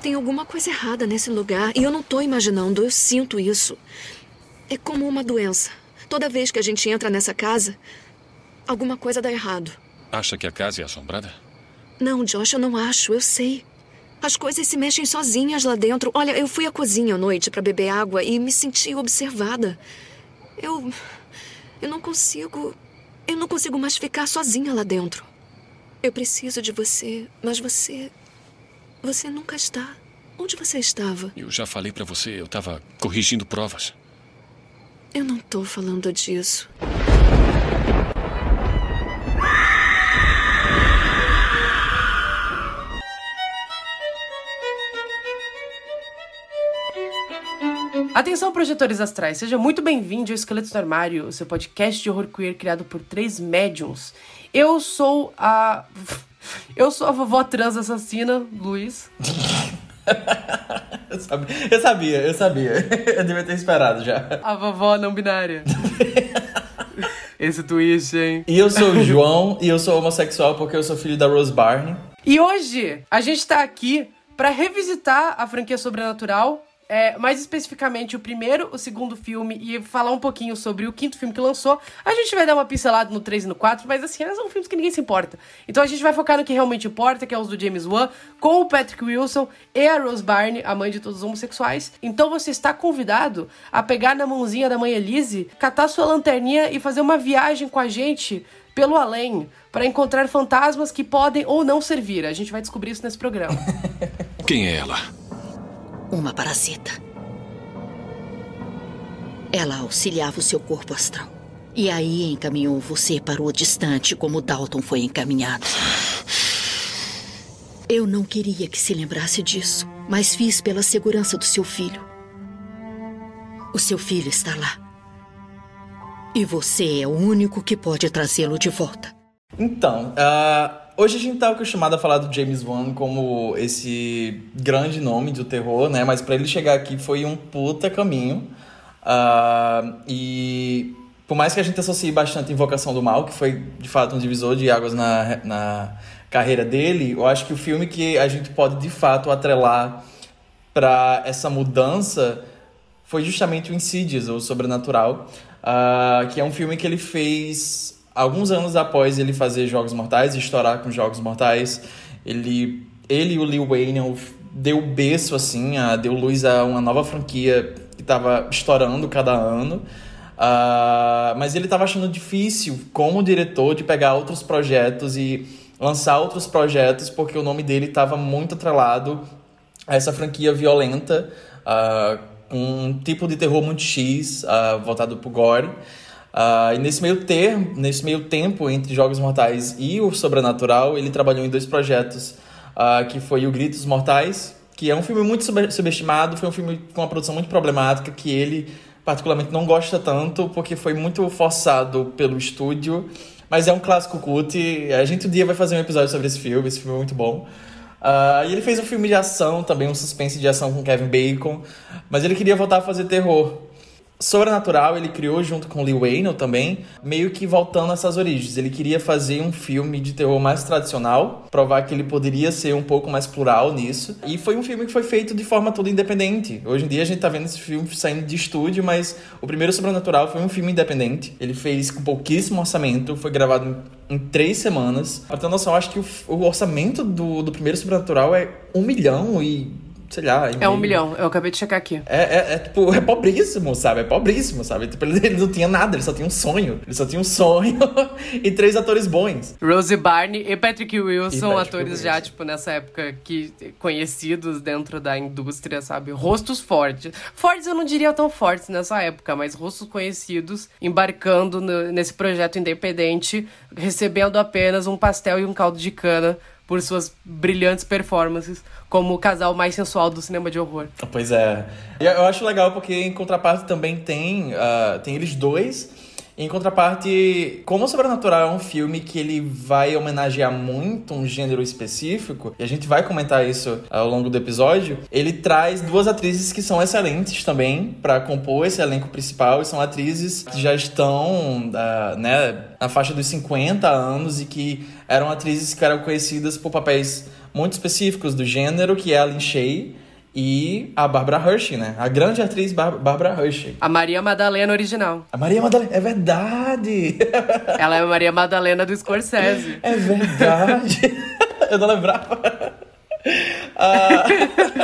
Tem alguma coisa errada nesse lugar e eu não tô imaginando, eu sinto isso. É como uma doença. Toda vez que a gente entra nessa casa, alguma coisa dá errado. Acha que a casa é assombrada? Não, Josh, eu não acho, eu sei. As coisas se mexem sozinhas lá dentro. Olha, eu fui à cozinha à noite para beber água e me senti observada. Eu. Eu não consigo. Eu não consigo mais ficar sozinha lá dentro. Eu preciso de você, mas você. Você nunca está. Onde você estava? Eu já falei para você, eu estava corrigindo provas. Eu não tô falando disso. Atenção, projetores astrais, seja muito bem-vindo ao Esqueletos do Armário, o seu podcast de horror queer criado por três médiums. Eu sou a. Eu sou a vovó trans assassina, Luiz. eu, sabia, eu sabia, eu sabia. Eu devia ter esperado já. A vovó não binária. Esse twist, hein? E eu sou o João, e eu sou homossexual porque eu sou filho da Rose Barney. E hoje a gente tá aqui para revisitar a franquia Sobrenatural é, mais especificamente o primeiro, o segundo filme e falar um pouquinho sobre o quinto filme que lançou. A gente vai dar uma pincelada no 3 e no 4, mas assim, são filmes que ninguém se importa. Então a gente vai focar no que realmente importa, que é os do James Wan, com o Patrick Wilson e a Rose Byrne, a mãe de todos os homossexuais. Então você está convidado a pegar na mãozinha da mãe Elise, catar sua lanterninha e fazer uma viagem com a gente pelo além para encontrar fantasmas que podem ou não servir. A gente vai descobrir isso nesse programa. Quem é ela? Uma parasita. Ela auxiliava o seu corpo astral. E aí encaminhou você para o distante como Dalton foi encaminhado. Eu não queria que se lembrasse disso, mas fiz pela segurança do seu filho. O seu filho está lá. E você é o único que pode trazê-lo de volta. Então, uh, Hoje a gente tá acostumado a falar do James Wan como esse grande nome do terror, né? Mas para ele chegar aqui foi um puta caminho. Uh, e por mais que a gente associe bastante Invocação do Mal, que foi de fato um divisor de águas na, na carreira dele, eu acho que o filme que a gente pode de fato atrelar para essa mudança foi justamente o Insidious, o Sobrenatural, uh, que é um filme que ele fez alguns anos após ele fazer Jogos Mortais e estourar com Jogos Mortais, ele, ele e o Lil Wayne deu berço, assim, a, deu luz a uma nova franquia que estava estourando cada ano. Uh, mas ele estava achando difícil, como diretor, de pegar outros projetos e lançar outros projetos, porque o nome dele estava muito atrelado a essa franquia violenta, uh, um tipo de terror muito X, uh, voltado pro gore. Uh, e nesse meio nesse meio tempo entre Jogos Mortais e o Sobrenatural, ele trabalhou em dois projetos, uh, que foi o Gritos Mortais, que é um filme muito subestimado, foi um filme com uma produção muito problemática, que ele particularmente não gosta tanto, porque foi muito forçado pelo estúdio, mas é um clássico cult, a gente um dia vai fazer um episódio sobre esse filme, esse filme é muito bom. Uh, e ele fez um filme de ação, também um suspense de ação com Kevin Bacon, mas ele queria voltar a fazer terror. Sobrenatural ele criou junto com Lee Wayne também, meio que voltando essas origens. Ele queria fazer um filme de terror mais tradicional, provar que ele poderia ser um pouco mais plural nisso. E foi um filme que foi feito de forma toda independente. Hoje em dia a gente tá vendo esse filme saindo de estúdio, mas o primeiro Sobrenatural foi um filme independente. Ele fez com pouquíssimo orçamento, foi gravado em, em três semanas. Pra ter noção, acho que o, o orçamento do, do primeiro Sobrenatural é um milhão e sei lá. É um milhão, eu acabei de checar aqui. É, é, é, tipo, é pobríssimo, sabe? É pobríssimo, sabe? Tipo, ele, ele, não tinha nada, ele só tinha um sonho. Ele só tinha um sonho e três atores bons. Rosie Barney e Patrick Wilson, e Patrick atores Wilson. já, tipo, nessa época que conhecidos dentro da indústria, sabe? Rostos fortes. Fortes eu não diria tão fortes nessa época, mas rostos conhecidos embarcando no, nesse projeto independente, recebendo apenas um pastel e um caldo de cana por suas brilhantes performances como o casal mais sensual do cinema de horror. Pois é. Eu acho legal porque em contraparte também tem, uh, tem eles dois em contraparte, como o Sobrenatural é um filme que ele vai homenagear muito um gênero específico, e a gente vai comentar isso ao longo do episódio, ele traz duas atrizes que são excelentes também para compor esse elenco principal, e são atrizes que já estão uh, né, na faixa dos 50 anos e que eram atrizes que eram conhecidas por papéis muito específicos do gênero, que é a Lin Shay e a Barbara Hershey, né? A grande atriz Bar Barbara Hershey. A Maria Madalena original. A Maria Madalena, é verdade! Ela é a Maria Madalena do Scorsese. É verdade! Eu não lembrava. Ah,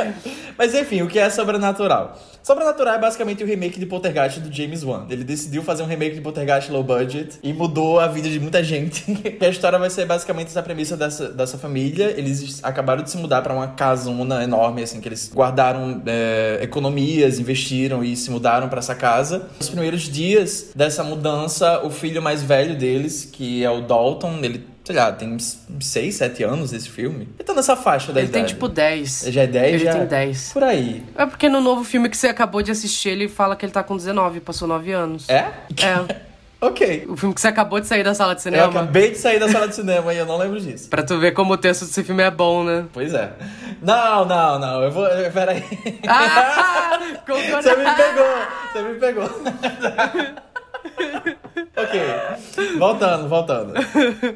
mas enfim, o que é sobrenatural? Sobrenatural é basicamente o remake de Poltergeist do James Wan. Ele decidiu fazer um remake de Poltergeist low budget e mudou a vida de muita gente. a história vai ser basicamente essa premissa dessa, dessa família. Eles acabaram de se mudar para uma casona enorme, assim, que eles guardaram é, economias, investiram e se mudaram para essa casa. Nos primeiros dias dessa mudança, o filho mais velho deles, que é o Dalton, ele sei lá, tem 6, 7 anos esse filme. Ele tá nessa faixa da Ele idade. tem tipo 10. Já é 10? Ele já... tem 10. Por aí. É porque no novo filme que você acabou de assistir, ele fala que ele tá com 19, passou 9 anos. É? É. ok. O filme que você acabou de sair da sala de Eu cinema. acabei de sair da sala de cinema e eu não lembro disso. Pra tu ver como o texto desse filme é bom, né? Pois é. Não, não, não. Eu vou. Peraí. Ah! Você me pegou. Você me pegou. ok. Voltando, voltando.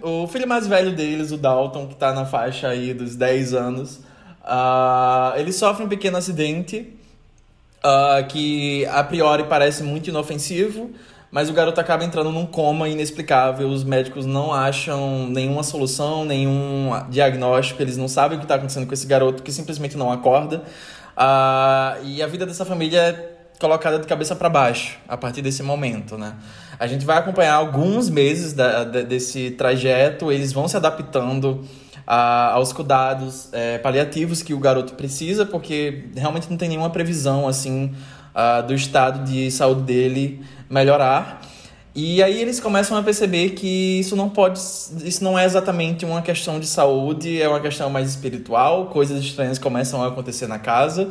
O filho mais velho deles, o Dalton, que tá na faixa aí dos 10 anos, ah, ele sofre um pequeno acidente ah, que a priori parece muito inofensivo, mas o garoto acaba entrando num coma inexplicável. Os médicos não acham nenhuma solução, nenhum diagnóstico, eles não sabem o que está acontecendo com esse garoto que simplesmente não acorda. Ah, e a vida dessa família é colocada de cabeça para baixo a partir desse momento, né? A gente vai acompanhar alguns meses da, da, desse trajeto, eles vão se adaptando a, aos cuidados é, paliativos que o garoto precisa, porque realmente não tem nenhuma previsão assim ah, do estado de saúde dele melhorar. E aí eles começam a perceber que isso não pode, isso não é exatamente uma questão de saúde, é uma questão mais espiritual, coisas estranhas começam a acontecer na casa.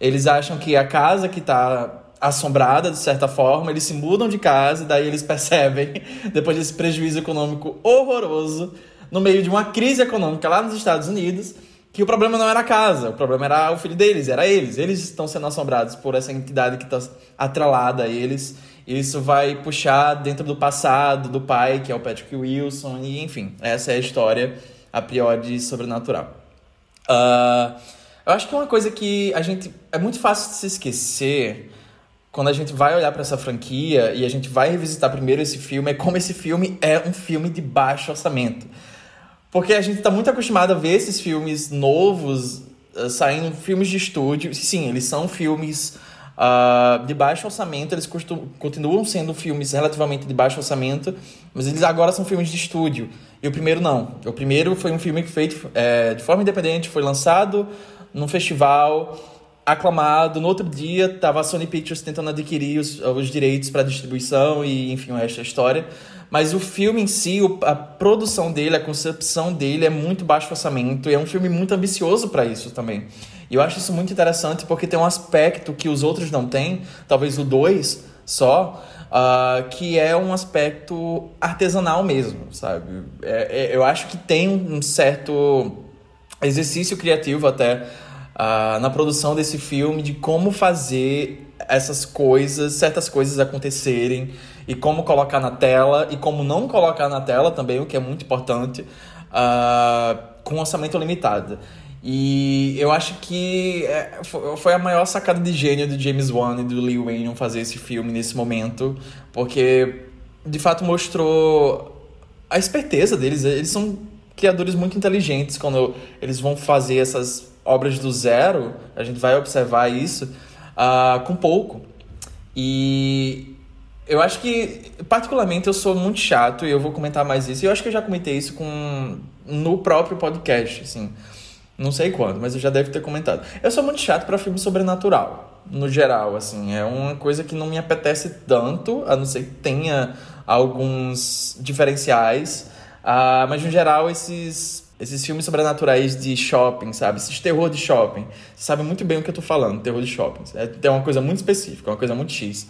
Eles acham que a casa que está assombrada, de certa forma, eles se mudam de casa e daí eles percebem, depois desse prejuízo econômico horroroso, no meio de uma crise econômica lá nos Estados Unidos, que o problema não era a casa, o problema era o filho deles, era eles. Eles estão sendo assombrados por essa entidade que está atrelada a eles. E isso vai puxar dentro do passado do pai, que é o Patrick Wilson, e enfim, essa é a história a priori sobrenatural. Uh, eu acho que uma coisa que a gente. É muito fácil de se esquecer quando a gente vai olhar para essa franquia e a gente vai revisitar primeiro esse filme, é como esse filme é um filme de baixo orçamento. Porque a gente tá muito acostumado a ver esses filmes novos uh, saindo filmes de estúdio. Sim, eles são filmes uh, de baixo orçamento, eles continuam sendo filmes relativamente de baixo orçamento, mas eles agora são filmes de estúdio. E o primeiro não. O primeiro foi um filme feito é, de forma independente, foi lançado num festival aclamado. No outro dia, tava a Sony Pictures tentando adquirir os, os direitos para distribuição e, enfim, esta história. Mas o filme em si, a produção dele, a concepção dele é muito baixo orçamento e é um filme muito ambicioso para isso também. E eu acho isso muito interessante porque tem um aspecto que os outros não têm, talvez o 2 só, uh, que é um aspecto artesanal mesmo, sabe? É, é, eu acho que tem um certo exercício criativo até uh, na produção desse filme de como fazer essas coisas, certas coisas acontecerem e como colocar na tela e como não colocar na tela também, o que é muito importante, uh, com orçamento limitado. E eu acho que é, foi a maior sacada de gênio do James Wan e do Lee Wayne fazer esse filme nesse momento, porque de fato mostrou a esperteza deles. Eles são criadores muito inteligentes quando eles vão fazer essas obras do zero. A gente vai observar isso uh, com pouco. E eu acho que, particularmente, eu sou muito chato e eu vou comentar mais isso. E eu acho que eu já comentei isso com no próprio podcast, assim. Não sei quando, mas eu já deve ter comentado. Eu sou muito chato para filme sobrenatural, no geral, assim. É uma coisa que não me apetece tanto, a não ser que tenha alguns diferenciais. Uh, mas, no geral, esses, esses filmes sobrenaturais de shopping, sabe? Esses terror de shopping. Você sabe muito bem o que eu tô falando, terror de shopping. É, é uma coisa muito específica, uma coisa muito X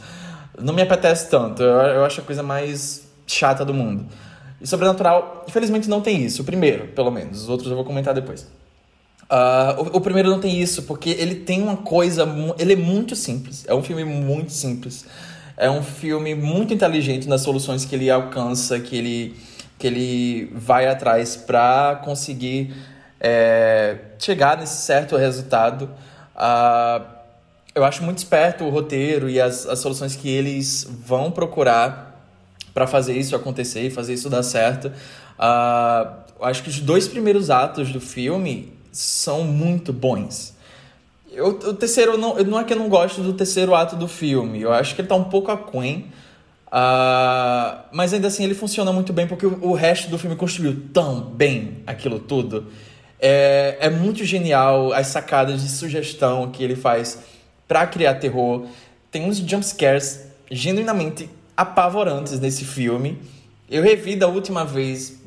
não me apetece tanto. Eu, eu acho a coisa mais chata do mundo. E Sobrenatural, infelizmente, não tem isso. O primeiro, pelo menos. Os outros eu vou comentar depois. Uh, o, o, primeiro não tem isso, porque ele tem uma coisa. Ele é muito simples. É um filme muito simples. É um filme muito inteligente nas soluções que ele alcança, que ele, que ele vai atrás para conseguir é, chegar nesse certo resultado. Uh, eu acho muito esperto o roteiro e as, as soluções que eles vão procurar para fazer isso acontecer e fazer isso dar certo. Uh, eu acho que os dois primeiros atos do filme são muito bons. Eu, o terceiro, não, não é que eu não gosto do terceiro ato do filme, eu acho que ele tá um pouco aquém. Uh, mas ainda assim ele funciona muito bem porque o, resto do filme construiu tão bem aquilo tudo. É, é muito genial as sacadas de sugestão que ele faz para criar terror. Tem uns jumpscares genuinamente apavorantes nesse filme. Eu revi da última vez.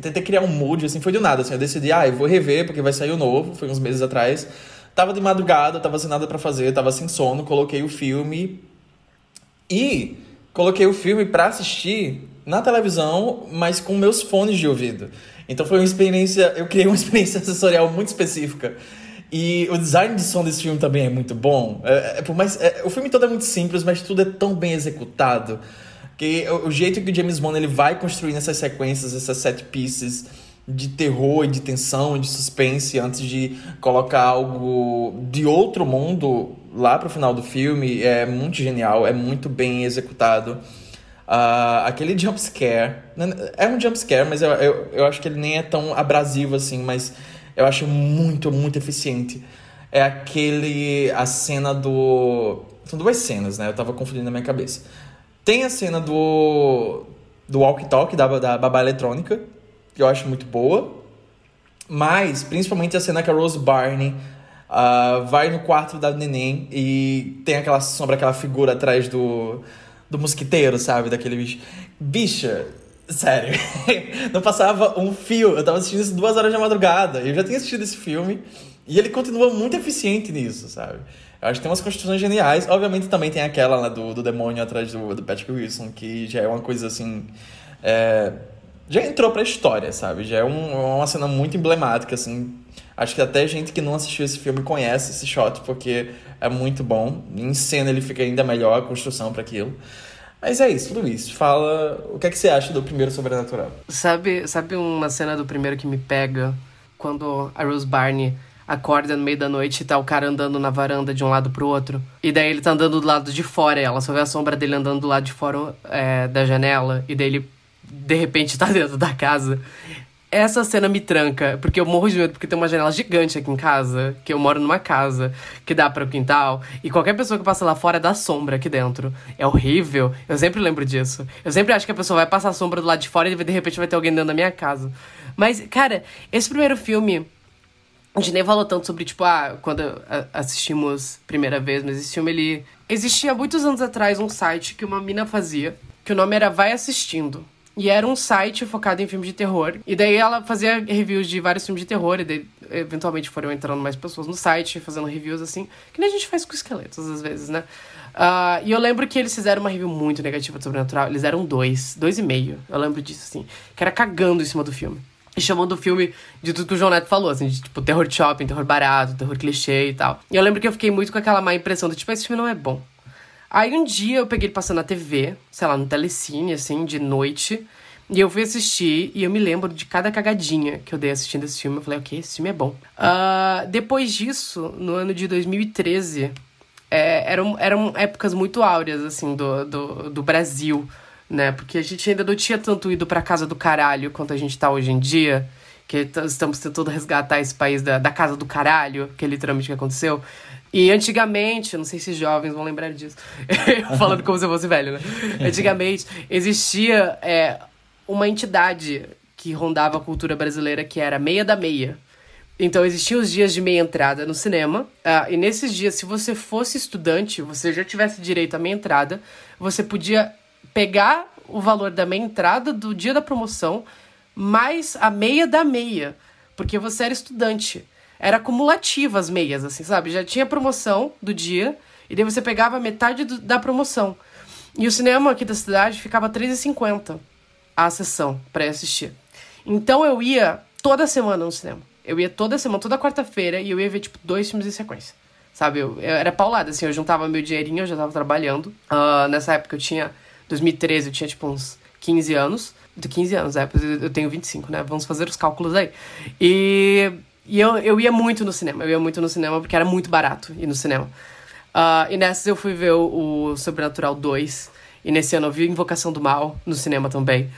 Tentei criar um mood, assim, foi do nada. Assim, eu decidi, ah, eu vou rever porque vai sair o novo, foi uns meses atrás. Tava de madrugada, tava sem nada para fazer, tava sem sono, coloquei o filme e coloquei o filme para assistir na televisão, mas com meus fones de ouvido. Então foi uma experiência, eu criei uma experiência sensorial muito específica. E o design de som desse filme também é muito bom. É, é por mais, é, o filme todo é muito simples, mas tudo é tão bem executado que o, o jeito que o James Bond ele vai construindo essas sequências, essas set pieces de terror e de tensão de suspense antes de colocar algo de outro mundo lá pro final do filme é muito genial, é muito bem executado. Uh, aquele jump scare. Né, é um jump scare, mas eu, eu, eu acho que ele nem é tão abrasivo assim, mas eu acho muito, muito eficiente. É aquele. A cena do. São duas cenas, né? Eu tava confundindo na minha cabeça. Tem a cena do. Do walk talk da, da babá eletrônica, que eu acho muito boa. Mas, principalmente a cena que a Rose Barney uh, vai no quarto da neném e tem aquela sombra, aquela figura atrás do do mosquiteiro, sabe? Daquele bicho. Bicha, sério. não passava um fio. Eu tava assistindo isso duas horas da madrugada. Eu já tinha assistido esse filme. E ele continua muito eficiente nisso, sabe? Eu acho que tem umas construções geniais. Obviamente também tem aquela lá do, do demônio atrás do, do Patrick Wilson, que já é uma coisa assim. É, já entrou pra história, sabe? Já é um, uma cena muito emblemática, assim. Acho que até gente que não assistiu esse filme conhece esse shot, porque é muito bom. Em cena ele fica ainda melhor, a construção para aquilo. Mas é isso, Luiz. Fala o que é que você acha do primeiro Sobrenatural. Sabe, sabe uma cena do primeiro que me pega? Quando a Rose Barney acorda no meio da noite e tá o cara andando na varanda de um lado pro outro. E daí ele tá andando do lado de fora, ela só vê a sombra dele andando do lado de fora é, da janela. E daí ele, de repente, tá dentro da casa essa cena me tranca, porque eu morro de medo, porque tem uma janela gigante aqui em casa, que eu moro numa casa que dá para o quintal, e qualquer pessoa que passa lá fora dá sombra aqui dentro. É horrível. Eu sempre lembro disso. Eu sempre acho que a pessoa vai passar sombra do lado de fora e de repente vai ter alguém dentro da minha casa. Mas, cara, esse primeiro filme. A gente nem falou tanto sobre, tipo, ah, quando assistimos primeira vez, mas esse filme, ele. Existia muitos anos atrás um site que uma mina fazia, que o nome era Vai Assistindo. E era um site focado em filmes de terror. E daí ela fazia reviews de vários filmes de terror. E daí, eventualmente, foram entrando mais pessoas no site, fazendo reviews assim. Que nem a gente faz com esqueletos, às vezes, né? Uh, e eu lembro que eles fizeram uma review muito negativa de Sobrenatural. Eles eram dois, dois e meio. Eu lembro disso, assim. Que era cagando em cima do filme. E chamando o filme de tudo que o João Neto falou, assim, de tipo terror shopping, terror barato, terror clichê e tal. E eu lembro que eu fiquei muito com aquela má impressão do tipo, esse filme não é bom. Aí um dia eu peguei ele passando na TV, sei lá, no telecine, assim, de noite. E eu fui assistir e eu me lembro de cada cagadinha que eu dei assistindo esse filme. Eu falei, ok, esse filme é bom. Uh, depois disso, no ano de 2013, é, eram, eram épocas muito áureas, assim, do, do, do Brasil, né? Porque a gente ainda não tinha tanto ido pra casa do caralho quanto a gente tá hoje em dia. Que estamos tentando resgatar esse país da, da casa do caralho, que é literalmente que aconteceu. E antigamente, não sei se jovens vão lembrar disso, falando como se eu fosse velho, né? Antigamente, existia é, uma entidade que rondava a cultura brasileira que era meia da meia. Então existiam os dias de meia entrada no cinema, uh, e nesses dias, se você fosse estudante, você já tivesse direito à meia entrada, você podia pegar o valor da meia entrada do dia da promoção mais a meia da meia, porque você era estudante. Era acumulativa as meias, assim, sabe? Já tinha promoção do dia, e daí você pegava metade do, da promoção. E o cinema aqui da cidade ficava R$3,50 a sessão para assistir. Então eu ia toda semana no cinema. Eu ia toda semana, toda quarta-feira, e eu ia ver, tipo, dois filmes em sequência. Sabe? Eu, eu era paulada, assim, eu juntava meu dinheirinho, eu já tava trabalhando. Uh, nessa época eu tinha. 2013, eu tinha, tipo, uns 15 anos. De 15 anos, é. Eu tenho 25, né? Vamos fazer os cálculos aí. E, e eu, eu ia muito no cinema. Eu ia muito no cinema porque era muito barato ir no cinema. Uh, e nessas eu fui ver o, o Sobrenatural 2. E nesse ano eu vi Invocação do Mal no cinema também.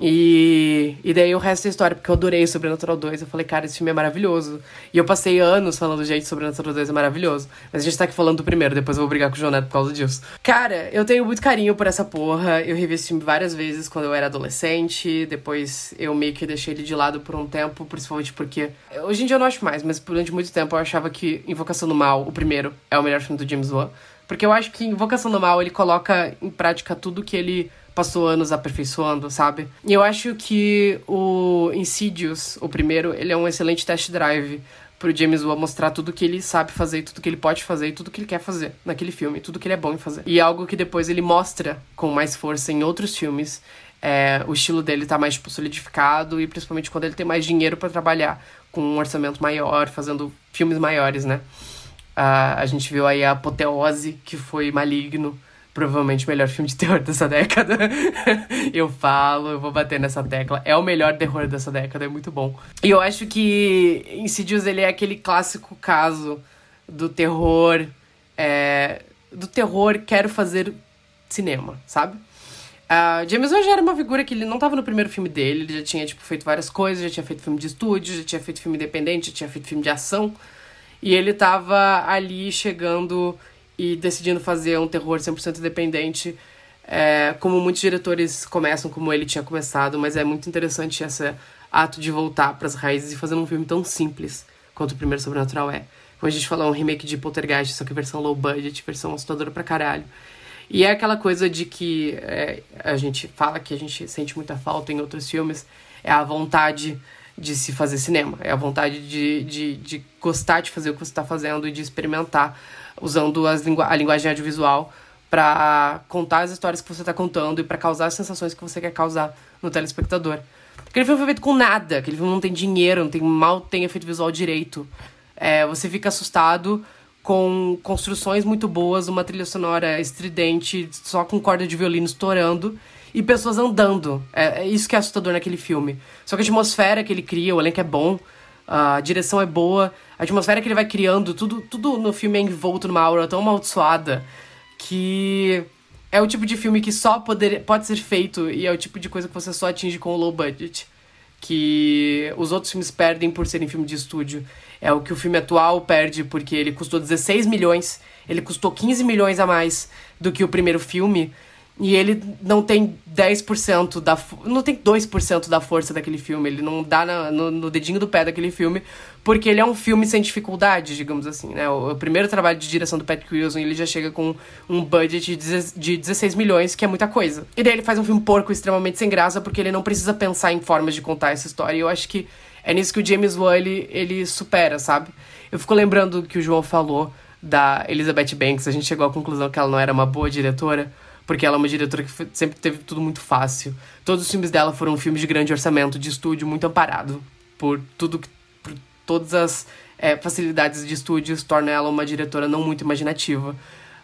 E, e daí o resto da história, porque eu adorei Sobrenatural 2. Eu falei, cara, esse filme é maravilhoso. E eu passei anos falando, gente, Sobrenatural 2 é maravilhoso. Mas a gente tá aqui falando do primeiro, depois eu vou brigar com o João por causa disso. Cara, eu tenho muito carinho por essa porra. Eu revi esse filme várias vezes quando eu era adolescente. Depois eu meio que deixei ele de lado por um tempo, principalmente porque. Hoje em dia eu não acho mais, mas durante muito tempo eu achava que Invocação do Mal, o primeiro, é o melhor filme do James Wan. Porque eu acho que Invocação do Mal ele coloca em prática tudo que ele passou anos aperfeiçoando, sabe? E eu acho que o Insidious, o primeiro, ele é um excelente test drive pro James Wan mostrar tudo que ele sabe fazer, tudo que ele pode fazer tudo que ele quer fazer naquele filme, tudo que ele é bom em fazer. E algo que depois ele mostra com mais força em outros filmes. É, o estilo dele tá mais tipo, solidificado e principalmente quando ele tem mais dinheiro para trabalhar com um orçamento maior, fazendo filmes maiores, né? Uh, a gente viu aí a apoteose, que foi Maligno, provavelmente o melhor filme de terror dessa década. eu falo, eu vou bater nessa tecla. É o melhor terror dessa década, é muito bom. E eu acho que Insidious ele é aquele clássico caso do terror. É, do terror quero fazer cinema, sabe? Uh, James Wan já era uma figura que ele não estava no primeiro filme dele, ele já tinha tipo, feito várias coisas, já tinha feito filme de estúdio, já tinha feito filme independente, já tinha feito filme de ação. E ele estava ali chegando e decidindo fazer um terror 100% independente, é, como muitos diretores começam, como ele tinha começado, mas é muito interessante esse ato de voltar para as raízes e fazer um filme tão simples quanto o primeiro Sobrenatural é. Como a gente falou, é um remake de Poltergeist, só que versão low budget, versão assustadora pra caralho. E é aquela coisa de que é, a gente fala que a gente sente muita falta em outros filmes, é a vontade de se fazer cinema, é a vontade de, de, de gostar de fazer o que você está fazendo e de experimentar usando lingu a linguagem audiovisual para contar as histórias que você está contando e para causar as sensações que você quer causar no telespectador. Aquele filme foi feito com nada, aquele filme não tem dinheiro, não tem mal tem efeito visual direito. É, você fica assustado com construções muito boas, uma trilha sonora estridente, só com corda de violino estourando e pessoas andando. É, é isso que é assustador naquele filme. Só que a atmosfera que ele cria, o elenco é bom, a direção é boa, a atmosfera que ele vai criando, tudo, tudo no filme é envolto numa aura tão amaldiçoada que é o tipo de filme que só poder, pode ser feito e é o tipo de coisa que você só atinge com o low budget. Que os outros filmes perdem por serem filme de estúdio. É o que o filme atual perde porque ele custou 16 milhões, ele custou 15 milhões a mais do que o primeiro filme. E ele não tem 10% da. Não tem 2% da força daquele filme. Ele não dá na, no, no, dedinho do pé daquele filme. Porque ele é um filme sem dificuldade, digamos assim, né? O, o primeiro trabalho de direção do Patrick Wilson, ele já chega com um budget de, de 16 milhões, que é muita coisa. E daí ele faz um filme porco extremamente sem graça, porque ele não precisa pensar em formas de contar essa história. E eu acho que é nisso que o James Wan, ele, ele supera, sabe? Eu fico lembrando que o João falou da Elizabeth Banks. A gente chegou à conclusão que ela não era uma boa diretora porque ela é uma diretora que sempre teve tudo muito fácil. Todos os filmes dela foram filmes de grande orçamento, de estúdio, muito amparado por tudo por todas as é, facilidades de estúdios torna ela uma diretora não muito imaginativa.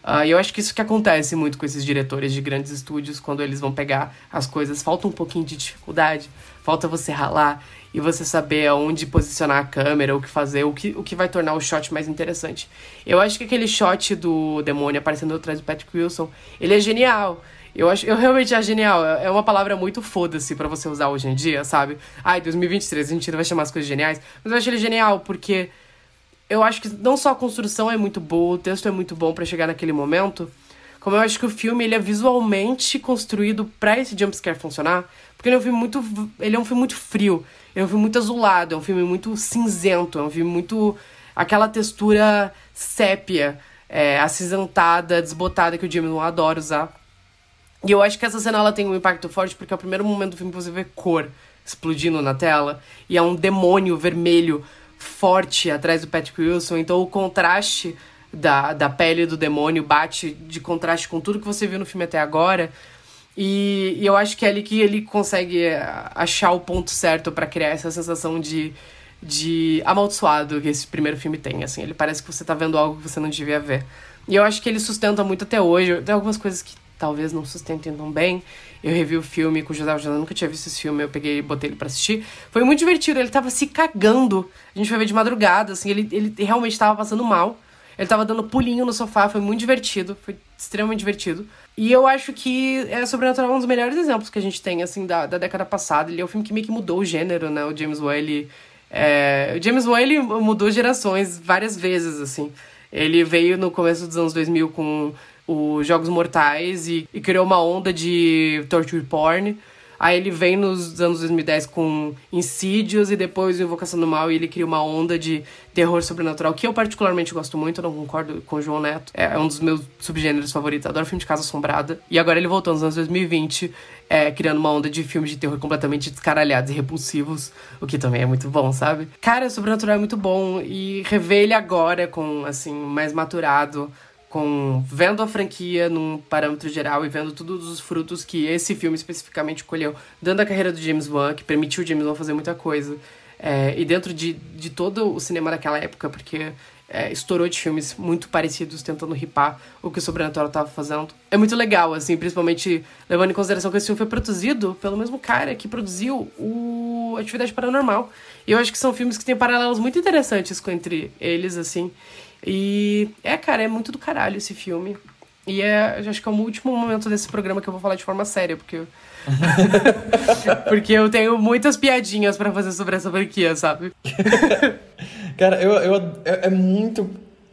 Uh, e eu acho que isso que acontece muito com esses diretores de grandes estúdios, quando eles vão pegar as coisas, falta um pouquinho de dificuldade, falta você ralar e você saber aonde posicionar a câmera, o que fazer, o que, o que vai tornar o shot mais interessante. Eu acho que aquele shot do demônio aparecendo atrás do Patrick Wilson, ele é genial. Eu, acho, eu realmente acho genial. É uma palavra muito foda-se para você usar hoje em dia, sabe? Ai, 2023, a gente não vai chamar as coisas geniais. Mas eu acho ele genial porque eu acho que não só a construção é muito boa, o texto é muito bom para chegar naquele momento, como eu acho que o filme ele é visualmente construído para esse jumpscare funcionar. Porque ele é um filme muito. Ele é um filme muito frio. É um filme muito azulado, é um filme muito cinzento, é um filme muito. aquela textura sépia, é, acinzentada, desbotada que o Jimmy não adora usar. E eu acho que essa cena ela tem um impacto forte porque é o primeiro momento do filme que você vê cor explodindo na tela e é um demônio vermelho forte atrás do Patrick Wilson. Então o contraste da, da pele do demônio bate de contraste com tudo que você viu no filme até agora. E, e eu acho que é ali que ele consegue eh, achar o ponto certo para criar essa sensação de, de amaldiçoado que esse primeiro filme tem. Assim, ele parece que você tá vendo algo que você não devia ver. E eu acho que ele sustenta muito até hoje. Tem algumas coisas que talvez não sustentem tão bem. Eu revi o filme com o José Algena, nunca tinha visto esse filme, eu peguei e botei ele pra assistir. Foi muito divertido, ele tava se cagando. A gente foi ver de madrugada, assim, ele, ele realmente tava passando mal. Ele tava dando pulinho no sofá, foi muito divertido, foi extremamente divertido. E eu acho que é Sobrenatural um dos melhores exemplos que a gente tem, assim, da, da década passada. Ele é um filme que meio que mudou o gênero, né? O James Wan, ele... É... O James Wan, ele mudou gerações várias vezes, assim. Ele veio no começo dos anos 2000 com os Jogos Mortais e, e criou uma onda de torture porn. Aí ele vem nos anos 2010 com Insidious e depois Invocação do Mal e ele cria uma onda de terror sobrenatural que eu particularmente gosto muito, não concordo com o João Neto. É um dos meus subgêneros favoritos, adoro filme de casa assombrada. E agora ele voltou nos anos 2020, é, criando uma onda de filmes de terror completamente descaralhados e repulsivos, o que também é muito bom, sabe? Cara, Sobrenatural é muito bom e rever ele agora com, assim, mais maturado com vendo a franquia num parâmetro geral e vendo todos os frutos que esse filme especificamente colheu, dando a carreira do James Wan, que permitiu o James Wan fazer muita coisa. É, e dentro de, de todo o cinema daquela época, porque é, estourou de filmes muito parecidos tentando ripar o que o Sobrenatural estava fazendo. É muito legal, assim, principalmente levando em consideração que esse filme foi produzido pelo mesmo cara que produziu o Atividade Paranormal. E eu acho que são filmes que têm paralelos muito interessantes entre eles, assim. E é, cara, é muito do caralho esse filme. E é, acho que é o último momento desse programa que eu vou falar de forma séria, porque eu... porque eu tenho muitas piadinhas para fazer sobre essa franquia, sabe? Cara, eu, eu, é, muito.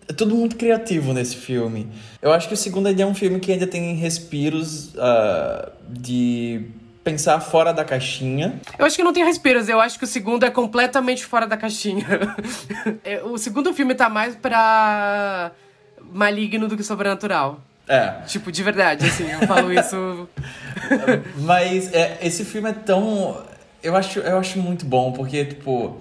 É tudo muito criativo nesse filme. Eu acho que o segundo é um filme que ainda tem respiros uh, de pensar fora da caixinha. Eu acho que não tem respiros, eu acho que o segundo é completamente fora da caixinha. É, o segundo filme tá mais pra maligno do que sobrenatural. É. Tipo, de verdade, assim, eu falo isso. Mas é, esse filme é tão. Eu acho, eu acho muito bom, porque, tipo.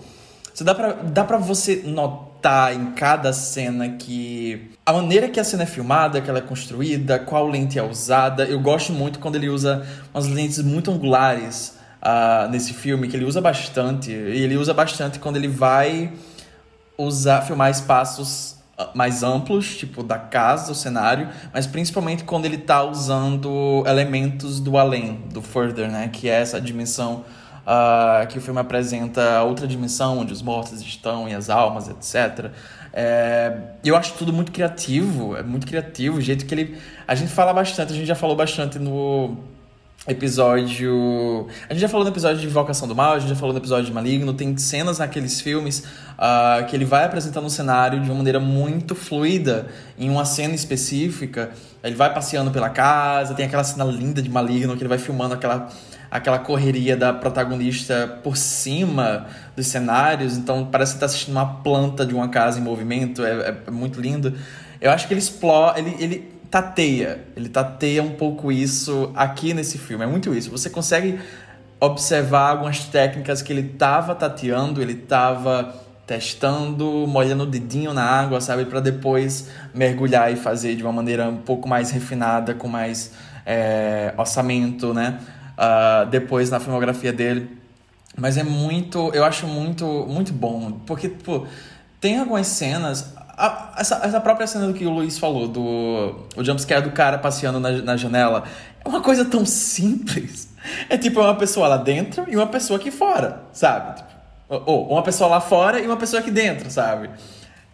Dá pra, dá pra você notar em cada cena que a maneira que a cena é filmada, que ela é construída, qual lente é usada. Eu gosto muito quando ele usa umas lentes muito angulares uh, nesse filme, que ele usa bastante. E ele usa bastante quando ele vai usar, filmar espaços ah, mais amplos, tipo da casa, o cenário, mas principalmente quando ele tá usando elementos do além, do further, né? Que é essa dimensão uh, que o filme apresenta outra dimensão onde os mortos estão e as almas, etc. É, eu acho tudo muito criativo, é muito criativo o jeito que ele. A gente fala bastante, a gente já falou bastante no episódio. A gente já falou no episódio de Invocação do Mal, a gente já falou no episódio de Maligno. Tem cenas naqueles filmes uh, que ele vai apresentando o cenário de uma maneira muito fluida, em uma cena específica. Ele vai passeando pela casa, tem aquela cena linda de Maligno que ele vai filmando aquela aquela correria da protagonista por cima dos cenários, então parece que está assistindo uma planta de uma casa em movimento, é, é muito lindo. Eu acho que ele explora, ele, ele tateia, ele tateia um pouco isso aqui nesse filme, é muito isso. Você consegue observar algumas técnicas que ele estava tateando, ele estava testando, molhando o dedinho na água, sabe, para depois mergulhar e fazer de uma maneira um pouco mais refinada, com mais é, orçamento, né? Uh, depois na filmografia dele. Mas é muito. Eu acho muito, muito bom. Porque, tipo, tem algumas cenas. A, essa, essa própria cena do que o Luiz falou, do o jumpscare do cara passeando na, na janela, é uma coisa tão simples. É tipo uma pessoa lá dentro e uma pessoa aqui fora, sabe? Tipo, ou uma pessoa lá fora e uma pessoa aqui dentro, sabe?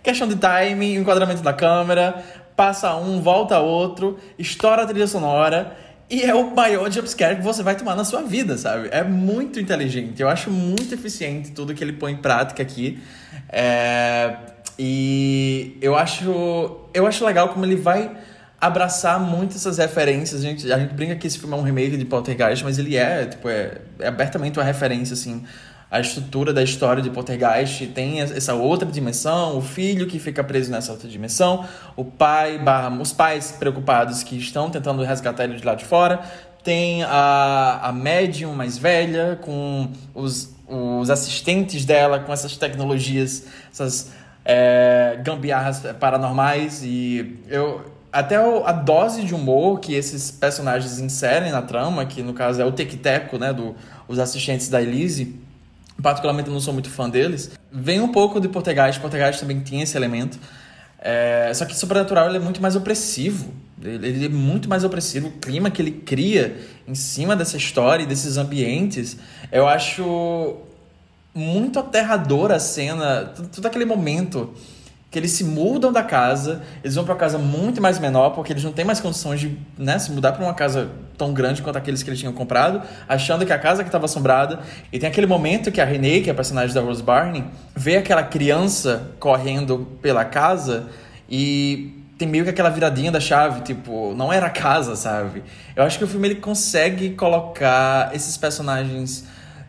Questão de timing, enquadramento da câmera, passa um, volta outro, estoura a trilha sonora e é o maior jumpscare que você vai tomar na sua vida, sabe? É muito inteligente. Eu acho muito eficiente tudo que ele põe em prática aqui. É... E eu acho, eu acho legal como ele vai abraçar muito essas referências. A gente, a gente brinca que esse filme é um remake de Poltergeist, mas ele é, tipo, é, é abertamente uma referência, assim, a estrutura da história de Poltergeist tem essa outra dimensão, o filho que fica preso nessa outra dimensão, o pai, barra, os pais preocupados que estão tentando resgatar ele de lá de fora, tem a, a médium mais velha com os, os assistentes dela, com essas tecnologias, essas é, gambiarras paranormais e eu até a dose de humor que esses personagens inserem na trama, que no caso é o tequeteco, né, do, os assistentes da Elise, particularmente não sou muito fã deles, vem um pouco de Portegás. Portegás também tinha esse elemento. É, só que Sobrenatural ele é muito mais opressivo. Ele, ele é muito mais opressivo. O clima que ele cria em cima dessa história e desses ambientes, eu acho muito aterrador a cena, todo aquele momento que eles se mudam da casa, eles vão para uma casa muito mais menor, porque eles não têm mais condições de né, se mudar para uma casa tão grande quanto aqueles que eles tinham comprado, achando que a casa que estava assombrada. E tem aquele momento que a Renee, que é a personagem da Rose Barney, vê aquela criança correndo pela casa e tem meio que aquela viradinha da chave, tipo, não era casa, sabe? Eu acho que o filme ele consegue colocar esses personagens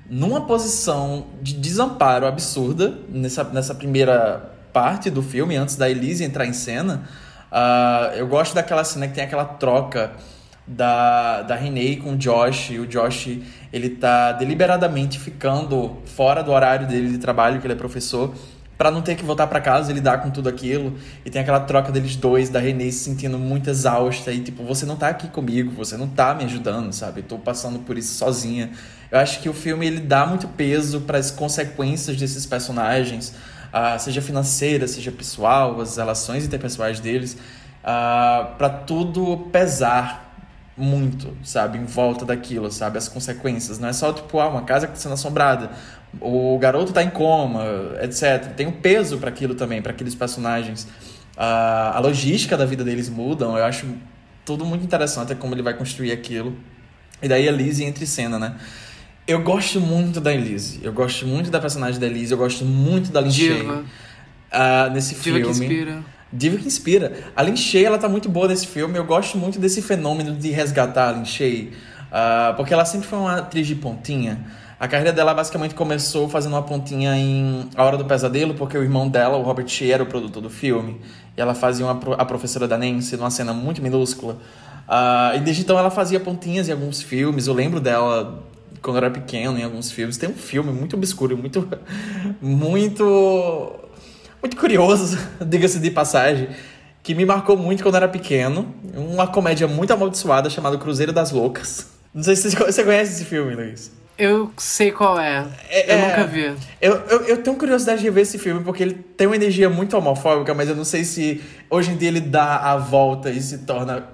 numa posição de desamparo absurda nessa, nessa primeira parte do filme, antes da Elise entrar em cena. Uh, eu gosto daquela cena que tem aquela troca da, da Renee com o Josh. E o Josh, ele tá deliberadamente ficando fora do horário dele de trabalho, que ele é professor, para não ter que voltar para casa e lidar com tudo aquilo. E tem aquela troca deles dois, da Renee se sentindo muito exausta e tipo, você não tá aqui comigo, você não tá me ajudando, sabe? Tô passando por isso sozinha. Eu acho que o filme ele dá muito peso para as consequências desses personagens, uh, seja financeira, seja pessoal, as relações interpessoais deles, uh, para tudo pesar muito, sabe, em volta daquilo, sabe, as consequências. Não é só tipo, ah, uma casa que está sendo assombrada, o garoto está em coma, etc. Tem um peso para aquilo também, para aqueles personagens. Uh, a logística da vida deles mudam. Eu acho tudo muito interessante como ele vai construir aquilo. E daí a Lizzie entra em cena, né? Eu gosto muito da Elise. Eu gosto muito da personagem da Elise. Eu gosto muito da Lin Diva. Uh, nesse Diva filme. que inspira. Diva que inspira. A Lin Shay, ela tá muito boa nesse filme. Eu gosto muito desse fenômeno de resgatar a Lin Shay. Uh, porque ela sempre foi uma atriz de pontinha. A carreira dela basicamente começou fazendo uma pontinha em A Hora do Pesadelo, porque o irmão dela, o Robert Shea, era o produtor do filme. E ela fazia uma, a professora da Nancy numa cena muito minúscula. Uh, e desde então ela fazia pontinhas em alguns filmes. Eu lembro dela quando eu era pequeno, em alguns filmes. Tem um filme muito obscuro, muito. muito. Muito curioso, diga-se de passagem, que me marcou muito quando era pequeno. Uma comédia muito amaldiçoada chamada Cruzeiro das Loucas. Não sei se você conhece esse filme, Luiz. Eu sei qual é. é eu é, nunca vi. Eu, eu, eu, tenho curiosidade de ver esse filme porque ele tem uma energia muito homofóbica, mas eu não sei se hoje em dia ele dá a volta e se torna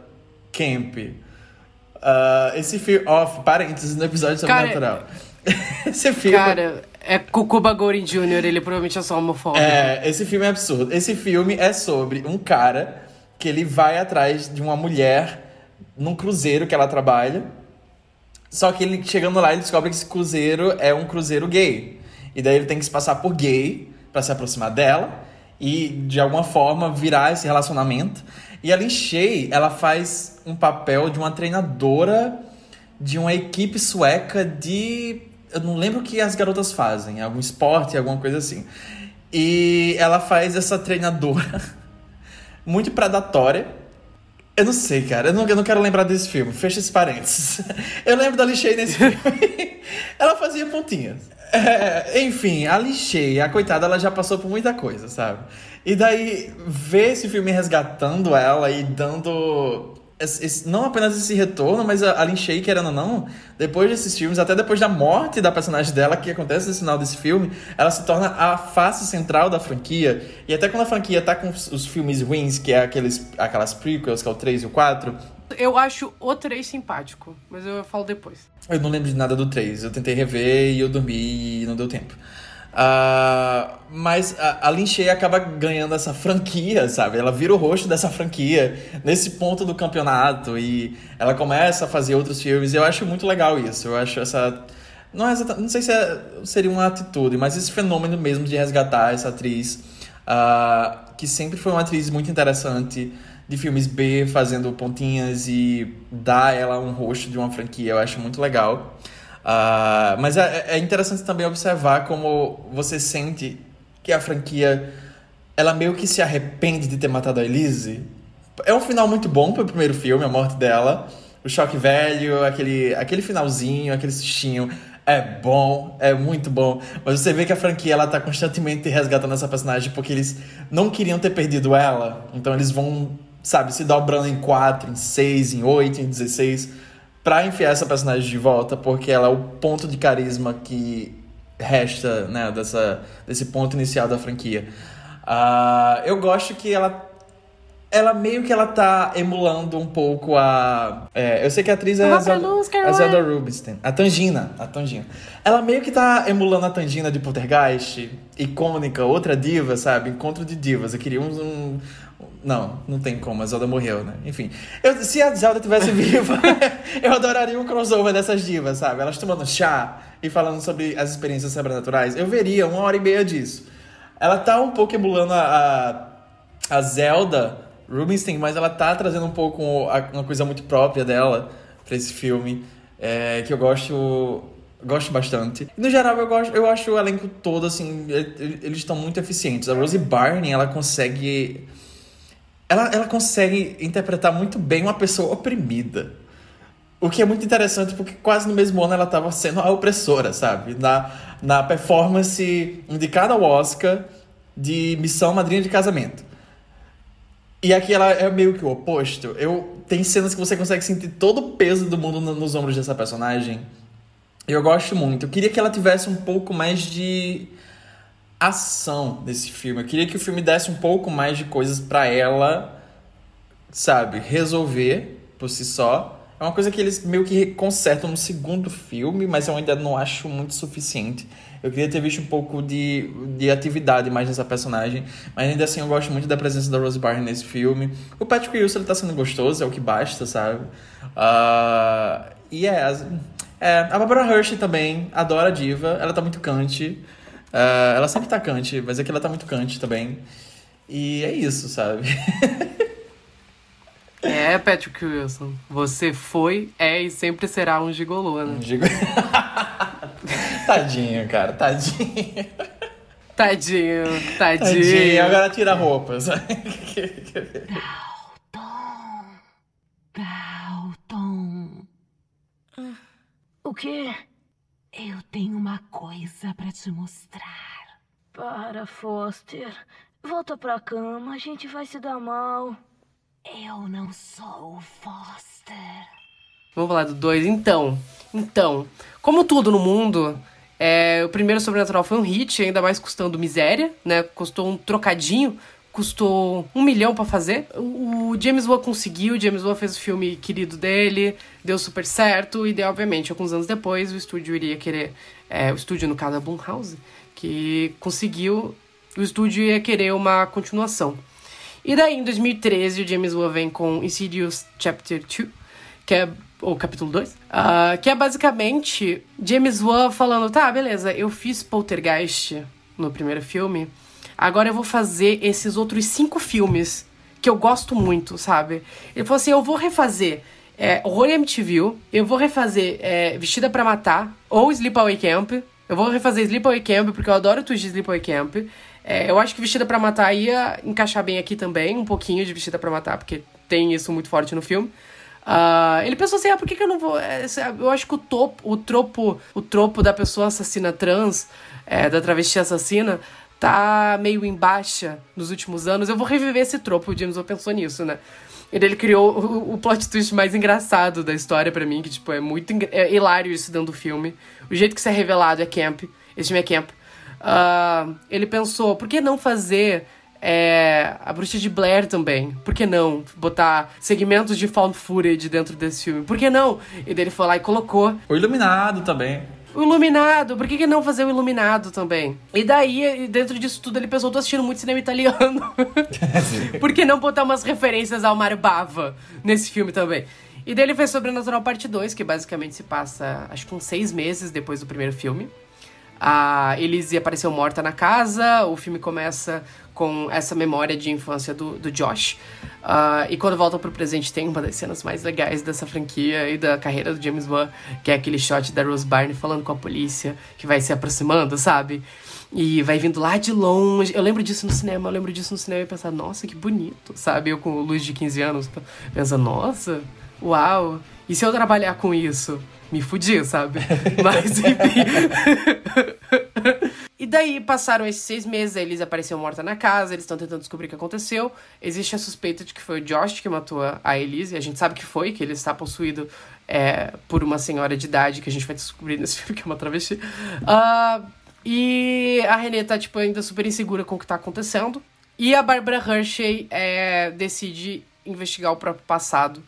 camp. Uh, esse filme. Oh, parênteses no episódio sobrenatural. esse filme. Cara, é Cucuba Goring Jr., ele provavelmente é só homofóbico. É, esse filme é absurdo. Esse filme é sobre um cara que ele vai atrás de uma mulher num cruzeiro que ela trabalha. Só que ele chegando lá, ele descobre que esse cruzeiro é um cruzeiro gay. E daí ele tem que se passar por gay para se aproximar dela e de alguma forma virar esse relacionamento. E a Lin Shay, ela faz um papel de uma treinadora de uma equipe sueca de. Eu não lembro o que as garotas fazem, algum esporte, alguma coisa assim. E ela faz essa treinadora muito predatória. Eu não sei, cara. Eu não, eu não quero lembrar desse filme. Fecha esses parênteses. Eu lembro da Lixei nesse filme. ela fazia pontinhas. É, enfim, a Lixei, a coitada, ela já passou por muita coisa, sabe? E daí, ver esse filme resgatando ela e dando. Esse, não apenas esse retorno, mas a, a Lin Shay, querendo ou não, depois desses filmes, até depois da morte da personagem dela, que acontece no final desse filme, ela se torna a face central da franquia. E até quando a franquia tá com os, os filmes ruins, que é aqueles, aquelas prequels, que é o 3 e o 4, eu acho o 3 simpático, mas eu falo depois. Eu não lembro de nada do 3. Eu tentei rever e eu dormi e não deu tempo. Uh, mas a, a Lin Shay acaba ganhando essa franquia, sabe? Ela vira o rosto dessa franquia nesse ponto do campeonato e ela começa a fazer outros filmes. E eu acho muito legal isso. Eu acho essa. Não, é não sei se é, seria uma atitude, mas esse fenômeno mesmo de resgatar essa atriz, uh, que sempre foi uma atriz muito interessante de filmes B, fazendo pontinhas e dar ela um rosto de uma franquia. Eu acho muito legal. Uh, mas é, é, interessante também observar como você sente que a franquia ela meio que se arrepende de ter matado a Elise. É um final muito bom pro primeiro filme, a morte dela. O choque velho, aquele, aquele finalzinho, aquele sustinho. É bom, é muito bom. Mas você vê que a franquia ela tá constantemente resgatando essa personagem porque eles não queriam ter perdido ela. Então eles vão, sabe, se dobrando em 4, em 6, em 8, em 16 para enfiar essa personagem de volta, porque ela é o ponto de carisma que resta, né, dessa, desse ponto inicial da franquia. Uh, eu gosto que ela ela meio que ela tá emulando um pouco a. É, eu sei que a atriz é a Zelda, a Zelda Rubinstein. A Tangina. A Tangina. Ela meio que tá emulando a Tangina de Poltergeist, icônica, outra diva, sabe? Encontro de divas. Eu queria um. um não, não tem como, a Zelda morreu, né? Enfim. Eu, se a Zelda tivesse viva, eu adoraria um crossover dessas divas, sabe? Elas tomando chá e falando sobre as experiências sobrenaturais. Eu veria uma hora e meia disso. Ela tá um pouco emulando a, a, a Zelda Rubinstein, mas ela tá trazendo um pouco uma coisa muito própria dela para esse filme, é, que eu gosto gosto bastante. No geral, eu, gosto, eu acho o elenco todo, assim, eles estão muito eficientes. A Rosie Barney, ela consegue... Ela, ela consegue interpretar muito bem uma pessoa oprimida. O que é muito interessante, porque quase no mesmo ano ela estava sendo a opressora, sabe? Na, na performance indicada ao Oscar de Missão Madrinha de Casamento. E aqui ela é meio que o oposto. Eu tem cenas que você consegue sentir todo o peso do mundo nos ombros dessa personagem. Eu gosto muito. Eu queria que ela tivesse um pouco mais de ação nesse filme. Eu queria que o filme desse um pouco mais de coisas para ela, sabe, resolver por si só. É uma coisa que eles meio que consertam no segundo filme, mas eu ainda não acho muito suficiente. Eu queria ter visto um pouco de, de atividade mais nessa personagem, mas ainda assim eu gosto muito da presença da Rose Byrne nesse filme. O Patrick Wilson ele tá sendo gostoso, é o que basta, sabe? Uh, e é, é, a Barbara Hershey também, adora a diva, ela tá muito cante. Uh, ela sempre tá cante, mas aqui ela tá muito cante também. E é isso, sabe? É, Patrick Wilson. Você foi, é e sempre será um gigolô, né? Um gigolô. tadinho, cara, tadinho. Tadinho, tadinho. Tadinho, agora tira a roupa. Dalton. Dalton. O quê? Eu tenho uma coisa para te mostrar. Para, Foster. Volta pra cama, a gente vai se dar mal. Eu não sou o Foster. Vamos falar do 2. Então, então, como tudo no mundo, é, o primeiro Sobrenatural foi um hit, ainda mais custando miséria, né? Custou um trocadinho, custou um milhão para fazer. O James Wan conseguiu, o James Wan fez o filme querido dele, deu super certo, e daí, obviamente, alguns anos depois, o estúdio iria querer, é, o estúdio no caso da Blumhouse, que conseguiu, o estúdio ia querer uma continuação. E daí, em 2013, o James Wan vem com Insidious Chapter 2, que é o capítulo 2, uh, ah, que é basicamente James Wan falando, tá, beleza, eu fiz Poltergeist no primeiro filme, agora eu vou fazer esses outros cinco filmes que eu gosto muito, sabe? Ele falou assim, eu vou refazer é, Horror MTV, eu vou refazer é, Vestida para Matar, ou Sleepaway Camp, eu vou refazer Sleepaway Camp, porque eu adoro o twist de Sleepaway Camp, é, eu acho que Vestida para Matar ia encaixar bem aqui também, um pouquinho de Vestida para Matar, porque tem isso muito forte no filme. Uh, ele pensou assim, ah, por que, que eu não vou... É, eu acho que o, topo, o tropo o tropo da pessoa assassina trans, é, da travesti assassina, tá meio em baixa nos últimos anos. Eu vou reviver esse tropo, o James pensou nisso, né? Ele, ele criou o, plot twist mais engraçado da história para mim, que, tipo, é muito é hilário isso dentro do filme. O jeito que isso é revelado é camp. Esse filme é camp. Uh, ele pensou, por que não fazer é, a Bruxa de Blair também. Por que não botar segmentos de found footage dentro desse filme? Por que não? E daí ele foi lá e colocou. O Iluminado também. O Iluminado, por que, que não fazer o Iluminado também? E daí, dentro disso tudo, ele pensou, tô assistindo muito cinema italiano. por que não botar umas referências ao Mario Bava nesse filme também? E daí ele fez Sobrenatural Parte 2, que basicamente se passa, acho que uns seis meses depois do primeiro filme. A Elise apareceu morta na casa, o filme começa com essa memória de infância do, do Josh. Uh, e quando volta pro presente, tem uma das cenas mais legais dessa franquia e da carreira do James Wan, que é aquele shot da Rose Byrne falando com a polícia, que vai se aproximando, sabe? E vai vindo lá de longe. Eu lembro disso no cinema, eu lembro disso no cinema e pensar, nossa, que bonito, sabe? Eu com luz de 15 anos, pensando, nossa, uau. E se eu trabalhar com isso? me fudi, sabe? Mas enfim. e daí passaram esses seis meses, a Elise apareceu morta na casa, eles estão tentando descobrir o que aconteceu. Existe a suspeita de que foi o Josh que matou a Elise, a gente sabe que foi, que ele está possuído é, por uma senhora de idade, que a gente vai descobrir nesse filme, que é uma travesti. Uh, e a Renée tá, tipo, ainda super insegura com o que tá acontecendo. E a Barbara Hershey é, decide investigar o próprio passado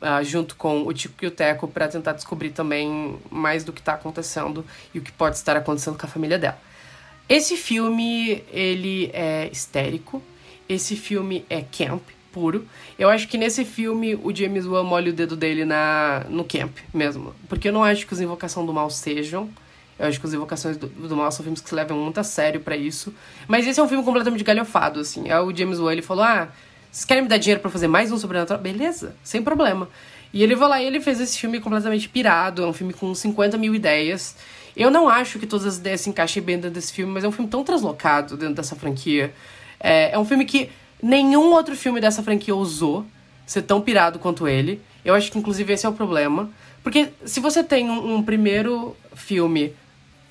uh, junto com o Tico e o Teco para tentar descobrir também mais do que está acontecendo e o que pode estar acontecendo com a família dela. Esse filme, ele é histérico, esse filme é camp puro. Eu acho que nesse filme o James Wan molha o dedo dele na, no camp mesmo. Porque eu não acho que os Invocação do Mal sejam. Eu acho que os Invocações do, do Mal são filmes que se levam muito a sério para isso. Mas esse é um filme completamente galhofado, assim. É o James Wan, ele falou, ah, vocês querem me dar dinheiro para fazer mais um Sobrenatural? Beleza, sem problema. E ele vai lá e ele fez esse filme completamente pirado. É um filme com 50 mil ideias. Eu não acho que todas as ideias se encaixem bem dentro desse filme, mas é um filme tão translocado dentro dessa franquia. É, é um filme que nenhum outro filme dessa franquia ousou ser tão pirado quanto ele. Eu acho que, inclusive, esse é o problema. Porque se você tem um, um primeiro filme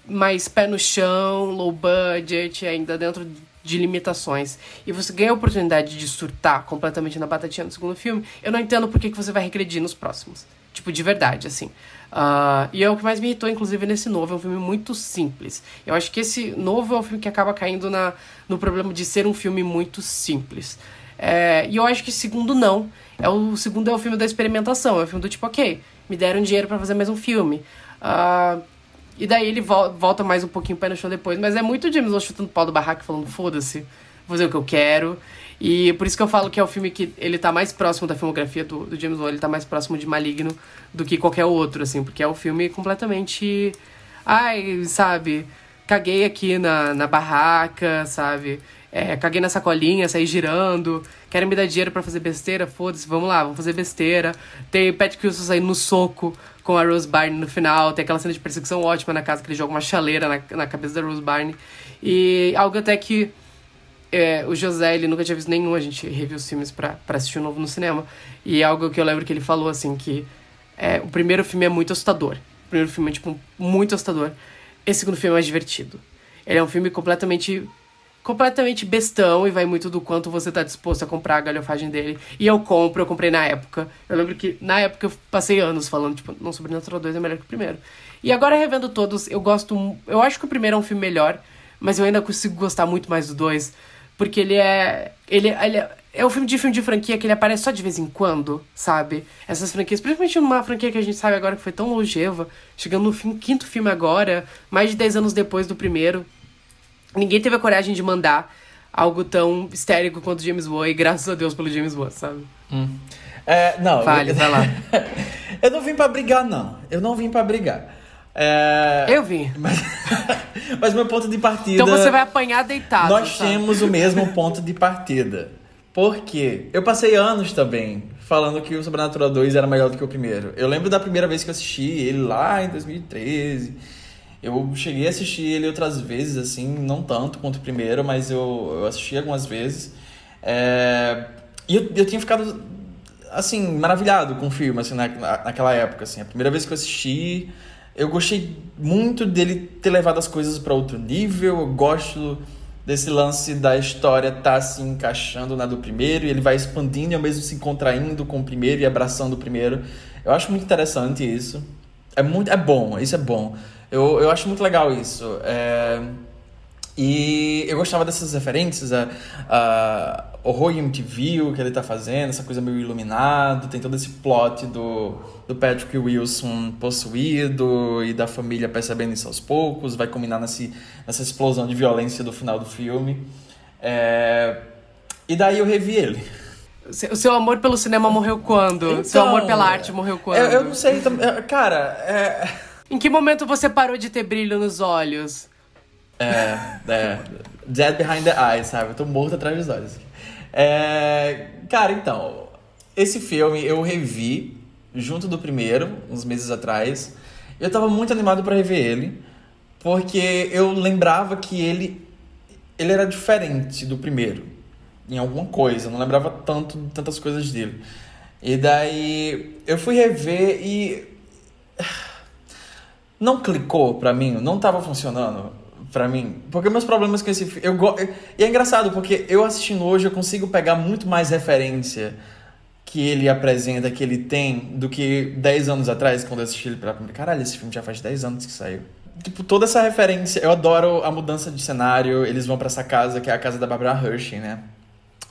mais pé no chão, low budget, ainda dentro de limitações, e você ganha a oportunidade de surtar completamente na batatinha no segundo filme, eu não entendo por que, que você vai regredir nos próximos. Tipo, de verdade, assim. Uh, e é o que mais me irritou, inclusive, nesse novo. É um filme muito simples. Eu acho que esse novo é um filme que acaba caindo na, no problema de ser um filme muito simples. É, e eu acho que segundo não. É o segundo é o filme da experimentação. É o filme do tipo, ok, me deram dinheiro para fazer mais um filme. Uh, e daí ele volta mais um pouquinho pé no chão depois. Mas é muito James Wan chutando pau do barraco falando, foda-se, vou fazer o que eu quero. E por isso que eu falo que é o filme que ele tá mais próximo da filmografia do, do James Wan, ele tá mais próximo de Maligno do que qualquer outro, assim, porque é um filme completamente. Ai, sabe? Caguei aqui na, na barraca, sabe? É, caguei na sacolinha, saí girando. Querem me dar dinheiro para fazer besteira? Foda-se, vamos lá, vamos fazer besteira. Tem Patrick Wilson saindo no soco com a Rose Byrne no final. Tem aquela cena de perseguição ótima na casa que ele joga uma chaleira na, na cabeça da Rose Byrne. E algo até que é, o José, ele nunca tinha visto nenhum, a gente reviu os filmes pra, pra assistir novo no cinema. E é algo que eu lembro que ele falou, assim, que é, o primeiro filme é muito assustador. O primeiro filme é, tipo, muito assustador. Esse segundo filme é mais divertido. Ele é um filme completamente completamente bestão e vai muito do quanto você tá disposto a comprar a galhofagem dele. E eu compro, eu comprei na época. Eu lembro que na época eu passei anos falando, tipo, não, Sobrenatural 2 é melhor que o primeiro. E agora revendo todos, eu gosto. Eu acho que o primeiro é um filme melhor, mas eu ainda consigo gostar muito mais do 2. Porque ele é. Ele, ele é, é um filme de filme de franquia que ele aparece só de vez em quando, sabe? Essas franquias, principalmente numa franquia que a gente sabe agora que foi tão longeva, chegando no fim, quinto filme agora, mais de 10 anos depois do primeiro. Ninguém teve a coragem de mandar algo tão histérico quanto James Wan, e graças a Deus pelo James Wan, sabe? Hum. É, não. Fale, vai lá. eu não vim para brigar, não. Eu não vim para brigar. É... Eu vim. Mas, mas meu ponto de partida. Então você vai apanhar deitado. Nós sabe? temos o mesmo ponto de partida. Porque eu passei anos também falando que o Sobrenatural 2 era melhor do que o primeiro. Eu lembro da primeira vez que eu assisti ele lá em 2013. Eu cheguei a assistir ele outras vezes, assim, não tanto quanto o primeiro, mas eu, eu assisti algumas vezes. É... E eu, eu tinha ficado, assim, maravilhado com o filme, assim, na, naquela época, assim. A primeira vez que eu assisti, eu gostei muito dele ter levado as coisas para outro nível. Eu gosto desse lance da história tá se encaixando na do primeiro e ele vai expandindo e ao mesmo se contraindo com o primeiro e abraçando o primeiro. Eu acho muito interessante isso. É muito é bom, isso é bom. Eu, eu acho muito legal isso. É... E eu gostava dessas referências, a, a horror MTV, que ele tá fazendo, essa coisa meio iluminado, tem todo esse plot do, do Patrick Wilson possuído e da família percebendo isso aos poucos, vai combinar nesse, nessa explosão de violência do final do filme. É... E daí eu revi ele. O seu amor pelo cinema morreu quando? Então, seu amor pela arte morreu quando? Eu, eu não sei, cara, é... Em que momento você parou de ter brilho nos olhos? É, é. Dead behind the eyes, sabe? Eu tô morto atrás dos olhos. É, cara, então. Esse filme eu revi junto do primeiro, uns meses atrás. Eu tava muito animado para rever ele, porque eu lembrava que ele ele era diferente do primeiro em alguma coisa, eu não lembrava tanto tantas coisas dele. E daí eu fui rever e não clicou pra mim, não tava funcionando para mim. Porque meus problemas com esse filme. Eu go... E é engraçado, porque eu assistindo hoje eu consigo pegar muito mais referência que ele apresenta, que ele tem, do que 10 anos atrás, quando eu assisti ele pela primeira. Caralho, esse filme já faz 10 anos que saiu. tipo, toda essa referência. Eu adoro a mudança de cenário. Eles vão para essa casa, que é a casa da Barbara Hershey, né?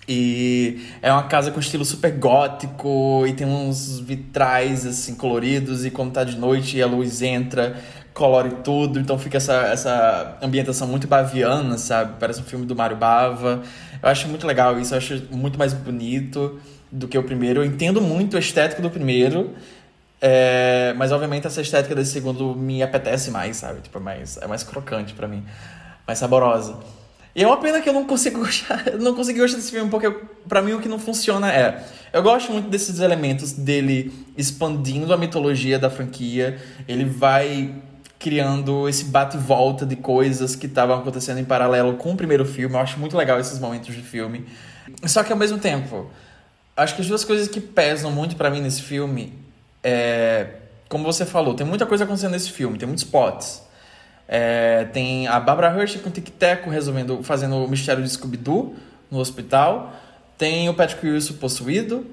E é uma casa com estilo super gótico e tem uns vitrais assim coloridos e quando tá de noite a luz entra, colore tudo, então fica essa, essa ambientação muito baviana, sabe? Parece um filme do Mário Bava. Eu acho muito legal isso, eu acho muito mais bonito do que o primeiro. Eu entendo muito a estética do primeiro, é, mas obviamente essa estética desse segundo me apetece mais, sabe? Tipo, é mais, é mais crocante para mim, mais saborosa. E é uma pena que eu não consigo gostar, não consegui gostar desse filme, porque para mim o que não funciona é. Eu gosto muito desses elementos dele expandindo a mitologia da franquia. Ele vai criando esse bate volta de coisas que estavam acontecendo em paralelo com o primeiro filme. Eu acho muito legal esses momentos de filme. Só que ao mesmo tempo, acho que as duas coisas que pesam muito para mim nesse filme é, como você falou, tem muita coisa acontecendo nesse filme, tem muitos spots. É, tem a Barbara Hershey com o Tic Teco resolvendo, fazendo o mistério de Scooby-Doo no hospital. Tem o Patrick Wilson possuído.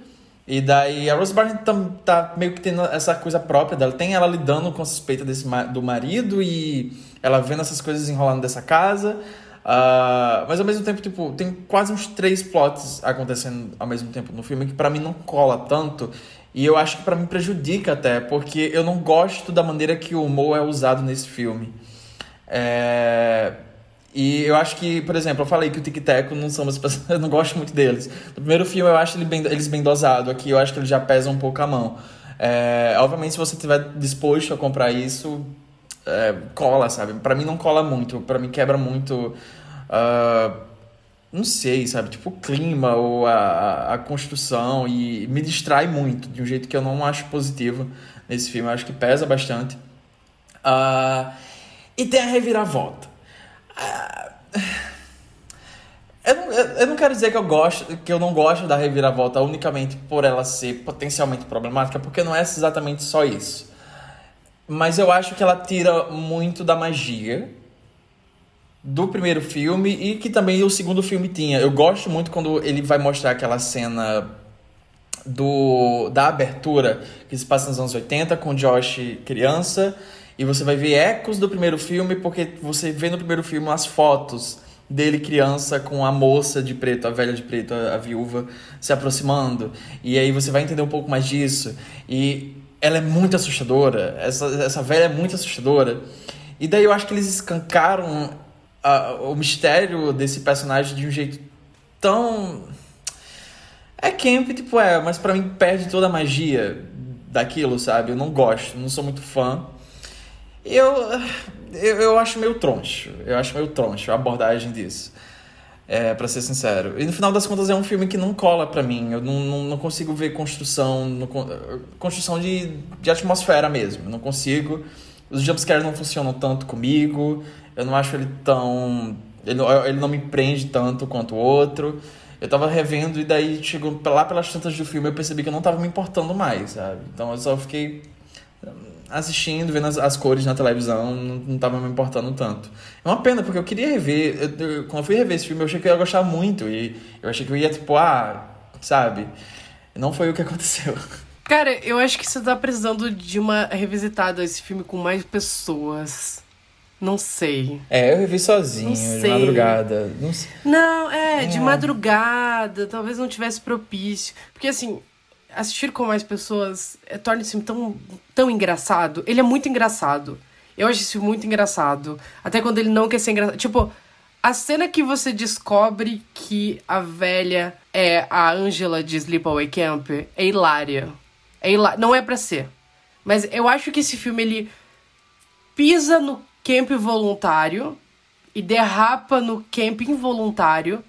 E daí a Rose Byrne tá, tá, meio que tendo essa coisa própria dela. Tem ela lidando com a suspeita desse, do marido e ela vendo essas coisas enrolando dessa casa. Uh, mas ao mesmo tempo, tipo, tem quase uns três plots acontecendo ao mesmo tempo no filme que para mim não cola tanto. E eu acho que para mim prejudica até, porque eu não gosto da maneira que o humor é usado nesse filme. É... E eu acho que, por exemplo, eu falei que o Tic Teco não são as eu não gosto muito deles. No primeiro filme eu acho ele bem, eles bem dosados, aqui eu acho que ele já pesa um pouco a mão. É, obviamente, se você estiver disposto a comprar isso, é, cola, sabe? Para mim não cola muito, para mim quebra muito. Uh, não sei, sabe? Tipo o clima ou a, a construção e me distrai muito de um jeito que eu não acho positivo nesse filme. Eu acho que pesa bastante. Uh, e tem a reviravolta. Ah, eu, não, eu não quero dizer que eu gosto, que eu não gosto da reviravolta unicamente por ela ser potencialmente problemática, porque não é exatamente só isso. Mas eu acho que ela tira muito da magia do primeiro filme e que também o segundo filme tinha. Eu gosto muito quando ele vai mostrar aquela cena do da abertura que se passa nos anos 80 com Josh criança e você vai ver ecos do primeiro filme, porque você vê no primeiro filme as fotos dele criança com a moça de preto, a velha de preto, a, a viúva, se aproximando. E aí você vai entender um pouco mais disso. E ela é muito assustadora. Essa, essa velha é muito assustadora. E daí eu acho que eles escancaram a, o mistério desse personagem de um jeito tão. É camp, tipo, é, mas para mim perde toda a magia daquilo, sabe? Eu não gosto, não sou muito fã. Eu, eu, eu acho meio troncho. Eu acho meio troncho a abordagem disso. É, para ser sincero. E no final das contas é um filme que não cola para mim. Eu não, não, não, consigo ver construção. No, construção de, de atmosfera mesmo. Não consigo. Os jumpscares não funcionam tanto comigo. Eu não acho ele tão. Ele, ele não me prende tanto quanto o outro. Eu tava revendo e daí chegou lá pelas tantas do filme eu percebi que eu não tava me importando mais, sabe? Então eu só fiquei assistindo, vendo as, as cores na televisão, não, não tava me importando tanto. É uma pena, porque eu queria rever. Eu, eu, quando eu fui rever esse filme, eu achei que eu ia gostar muito. E eu achei que eu ia, tipo, ah, sabe? Não foi o que aconteceu. Cara, eu acho que você tá precisando de uma revisitada esse filme com mais pessoas. Não sei. É, eu revi sozinho, de madrugada. Não, sei. não é, é, de madrugada, talvez não tivesse propício. Porque assim, assistir com mais pessoas é, torna esse filme tão, tão engraçado. Ele é muito engraçado. Eu acho isso muito engraçado. Até quando ele não quer ser engraçado. Tipo, a cena que você descobre que a velha é a Angela de Sleepaway Camp é hilária. É hilária. Não é pra ser. Mas eu acho que esse filme, ele pisa no camp voluntário e derrapa no camp involuntário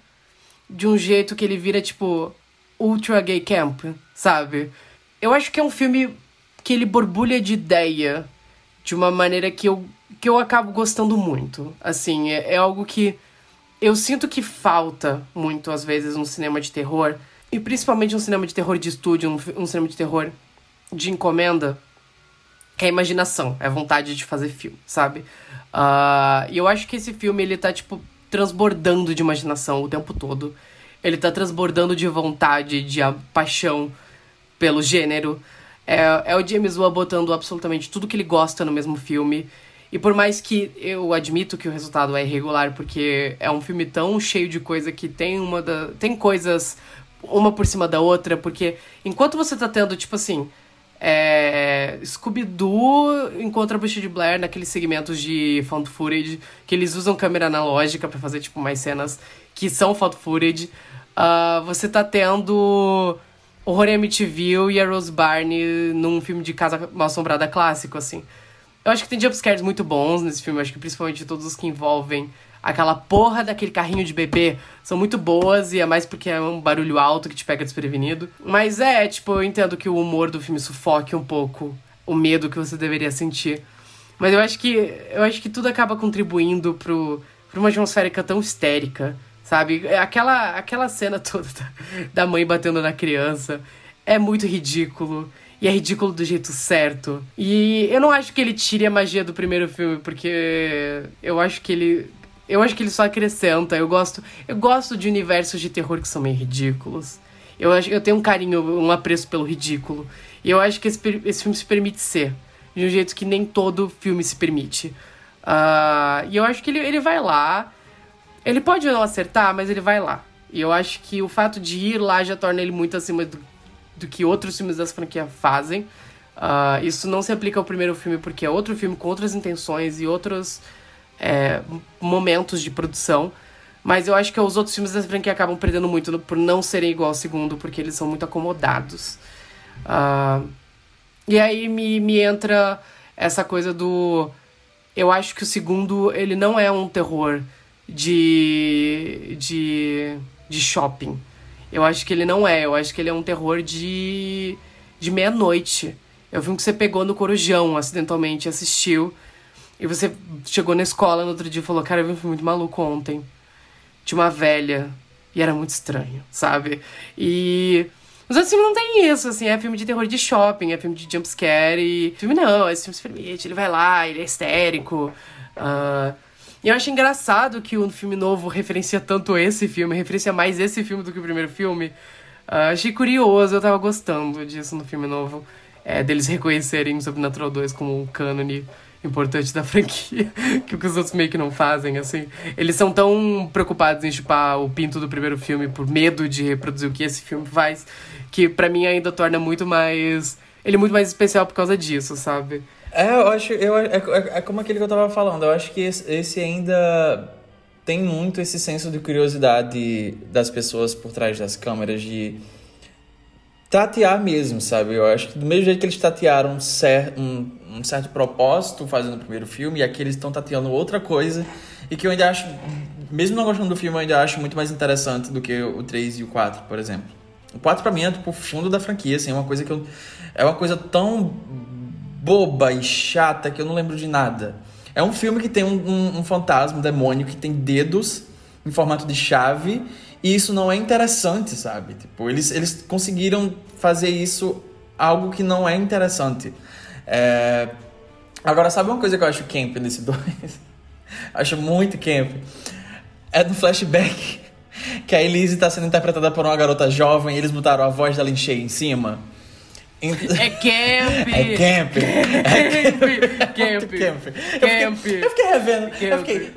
de um jeito que ele vira, tipo, ultra gay camp sabe? Eu acho que é um filme que ele borbulha de ideia de uma maneira que eu, que eu acabo gostando muito. Assim, é, é algo que eu sinto que falta muito, às vezes, no cinema de terror. E principalmente um cinema de terror de estúdio, um, um cinema de terror de encomenda. Que é a imaginação, é a vontade de fazer filme, sabe? Uh, e eu acho que esse filme, ele tá, tipo, transbordando de imaginação o tempo todo. Ele tá transbordando de vontade, de paixão pelo gênero. É, é o James Wan botando absolutamente tudo que ele gosta no mesmo filme. E por mais que eu admito que o resultado é irregular, porque é um filme tão cheio de coisa que tem uma da, tem coisas uma por cima da outra, porque enquanto você tá tendo, tipo assim, é, Scooby-Doo encontra a Bush de Blair naqueles segmentos de found footage, que eles usam câmera analógica para fazer, tipo, mais cenas que são found footage. Uh, você tá tendo Horror em Amityville e a Rose Barney num filme de Casa Mal Assombrada clássico, assim. Eu acho que tem jumpscares muito bons nesse filme, acho que principalmente todos os que envolvem aquela porra daquele carrinho de bebê são muito boas e é mais porque é um barulho alto que te pega desprevenido. Mas é, tipo, eu entendo que o humor do filme sufoque um pouco o medo que você deveria sentir. Mas eu acho que eu acho que tudo acaba contribuindo pro, pra uma atmosférica tão histérica, sabe? Aquela, aquela cena toda da mãe batendo na criança é muito ridículo. E é ridículo do jeito certo. E eu não acho que ele tire a magia do primeiro filme, porque eu acho que ele. Eu acho que ele só acrescenta. Eu gosto. Eu gosto de universos de terror que são meio ridículos. Eu acho eu tenho um carinho, um apreço pelo ridículo. E eu acho que esse, esse filme se permite ser. De um jeito que nem todo filme se permite. Uh, e eu acho que ele, ele vai lá. Ele pode não acertar, mas ele vai lá. E eu acho que o fato de ir lá já torna ele muito acima do do que outros filmes dessa franquia fazem. Uh, isso não se aplica ao primeiro filme porque é outro filme com outras intenções e outros é, momentos de produção. Mas eu acho que os outros filmes dessa franquia acabam perdendo muito por não serem igual ao segundo, porque eles são muito acomodados. Uh, e aí me, me entra essa coisa do. Eu acho que o segundo, ele não é um terror de. de. de shopping. Eu acho que ele não é. Eu acho que ele é um terror de. de meia-noite. É um filme que você pegou no Corujão acidentalmente, assistiu. E você chegou na escola no outro dia e falou: Cara, eu vi um filme muito maluco ontem. De uma velha. E era muito estranho, sabe? E. Os outros filmes não tem isso, assim, é filme de terror de shopping, é filme de jumpscare e. Filme não, esse filme se permite, ele vai lá, ele é histérico. Uh, e eu acho engraçado que o filme novo referencia tanto esse filme, referencia mais esse filme do que o primeiro filme. Uh, achei curioso, eu tava gostando disso no filme novo. É, deles reconhecerem Sobrenatural 2 como um cânone importante da franquia, que os outros meio que não fazem, assim. Eles são tão preocupados em chupar o pinto do primeiro filme por medo de reproduzir o que esse filme faz, que para mim ainda torna muito mais... Ele é muito mais especial por causa disso, sabe? É, eu acho. Eu, é, é, é como aquele que eu tava falando. Eu acho que esse, ainda tem muito esse senso de curiosidade das pessoas por trás das câmeras de tatear mesmo, sabe? Eu acho que do mesmo jeito que eles tatearam um, cer um, um certo propósito fazendo o primeiro filme, e aqui eles estão tateando outra coisa, e que eu ainda acho, mesmo não gostando do filme, eu ainda acho muito mais interessante do que o 3 e o 4, por exemplo. O 4 pra mim é tipo o fundo da franquia, assim, é uma coisa que eu. É uma coisa tão boba e chata que eu não lembro de nada. É um filme que tem um, um, um fantasma, um demônio que tem dedos em formato de chave e isso não é interessante, sabe? Tipo, eles, eles conseguiram fazer isso algo que não é interessante. É... Agora, sabe uma coisa que eu acho camp nesse dois? acho muito camp. É no flashback que a Elise está sendo interpretada por uma garota jovem e eles botaram a voz da Lin em cima. É camp! É camp! É camp! Camp! Camp! Eu fiquei, eu fiquei revendo. Eu fiquei.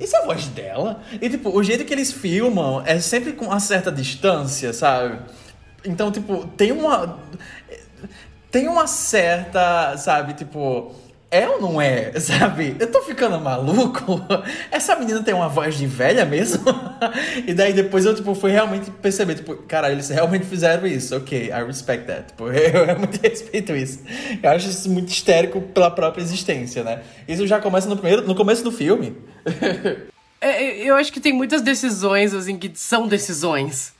Isso é a voz dela? E, tipo, o jeito que eles filmam é sempre com uma certa distância, sabe? Então, tipo, tem uma. Tem uma certa, sabe, tipo é ou não é? Sabe? Eu tô ficando maluco? Essa menina tem uma voz de velha mesmo? e daí depois eu, tipo, fui realmente perceber, tipo, cara, eles realmente fizeram isso. Ok, I respect that. Tipo, eu realmente respeito isso. Eu acho isso muito histérico pela própria existência, né? Isso já começa no primeiro, no começo do filme. É, eu acho que tem muitas decisões, assim, que são decisões.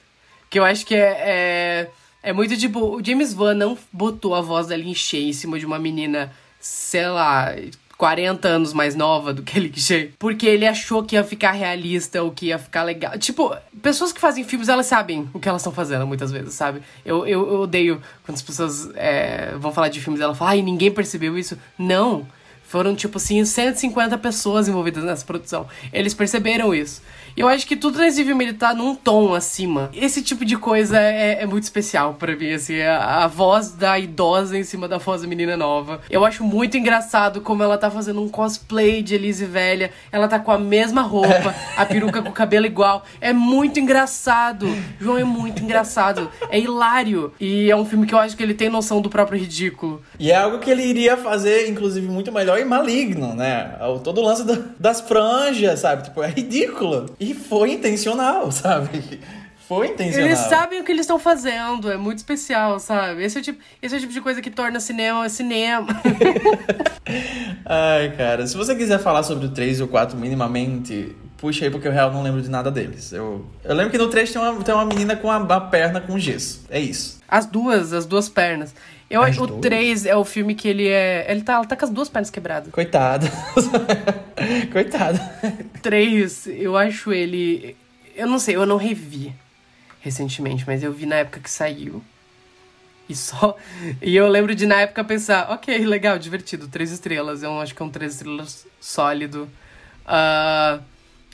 Que eu acho que é... é... É muito tipo, o James Van não botou a voz Lin Shay em cima de uma menina sei lá, 40 anos mais nova do que ele que Porque ele achou que ia ficar realista, ou que ia ficar legal. Tipo, pessoas que fazem filmes, elas sabem o que elas estão fazendo muitas vezes, sabe? Eu, eu, eu odeio quando as pessoas é, vão falar de filmes e ela fala, ai, ninguém percebeu isso. Não. Foram, tipo assim, 150 pessoas envolvidas nessa produção. Eles perceberam isso. Eu acho que tudo nesse filme ele tá num tom acima. Esse tipo de coisa é, é muito especial para mim, assim. A, a, voz da idosa em cima da voz da menina nova. Eu acho muito engraçado como ela tá fazendo um cosplay de Elise velha. Ela tá com a mesma roupa, a peruca com o cabelo igual. É muito engraçado. João é muito engraçado. É hilário. E é um filme que eu acho que ele tem noção do próprio ridículo. E é algo que ele iria fazer, inclusive, muito melhor e maligno, né? Todo o lance do, das franjas, sabe? Tipo, é ridículo. E foi intencional, sabe? Foi intencional. Eles sabem o que eles estão fazendo, é muito especial, sabe? Esse é, o tipo, esse é o tipo de coisa que torna cinema cinema. Ai, cara, se você quiser falar sobre o 3 e o 4 minimamente, puxa aí, porque eu real não lembro de nada deles. Eu, eu lembro que no 3 tem uma, tem uma menina com a, a perna com gesso. É isso. As duas, as duas pernas. Eu acho o 3 é o filme que ele é. Ele tá, tá com as duas pernas quebradas. Coitado. Coitado. 3, eu acho ele. Eu não sei, eu não revi recentemente, mas eu vi na época que saiu. E só. E eu lembro de na época pensar, ok, legal, divertido, três estrelas. Eu acho que é um três estrelas sólido. Uh,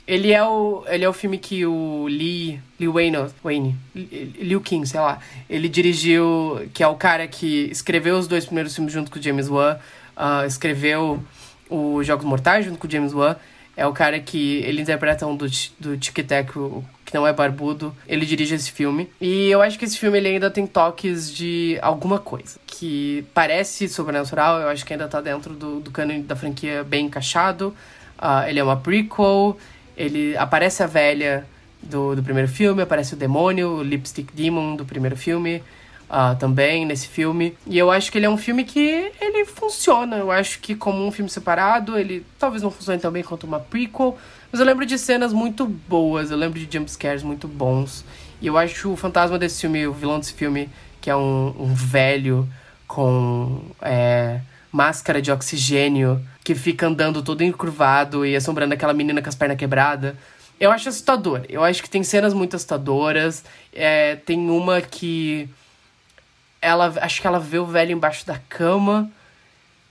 ele é o, ele é o filme que o Lee, Lee Wayne, Wayne, Liu King, sei lá, ele dirigiu, que é o cara que escreveu os dois primeiros filmes junto com o James Wan, uh, escreveu os Jogos Mortais junto com o James Wan, é o cara que ele interpreta um do, do Tic Tac, que não é barbudo, ele dirige esse filme. E eu acho que esse filme ele ainda tem toques de alguma coisa, que parece sobrenatural, eu acho que ainda tá dentro do, do cano da franquia bem encaixado. Uh, ele é uma prequel, ele aparece a velha do, do primeiro filme, aparece o demônio, o Lipstick Demon do primeiro filme. Uh, também nesse filme. E eu acho que ele é um filme que ele funciona. Eu acho que como um filme separado, ele talvez não funcione tão bem quanto uma prequel. Mas eu lembro de cenas muito boas, eu lembro de jumpscares muito bons. E eu acho o fantasma desse filme, o vilão desse filme, que é um, um velho com é, máscara de oxigênio, que fica andando todo encurvado e assombrando aquela menina com as pernas quebradas. Eu acho assustador. Eu acho que tem cenas muito assustadoras. É, tem uma que. Ela. Acho que ela vê o velho embaixo da cama.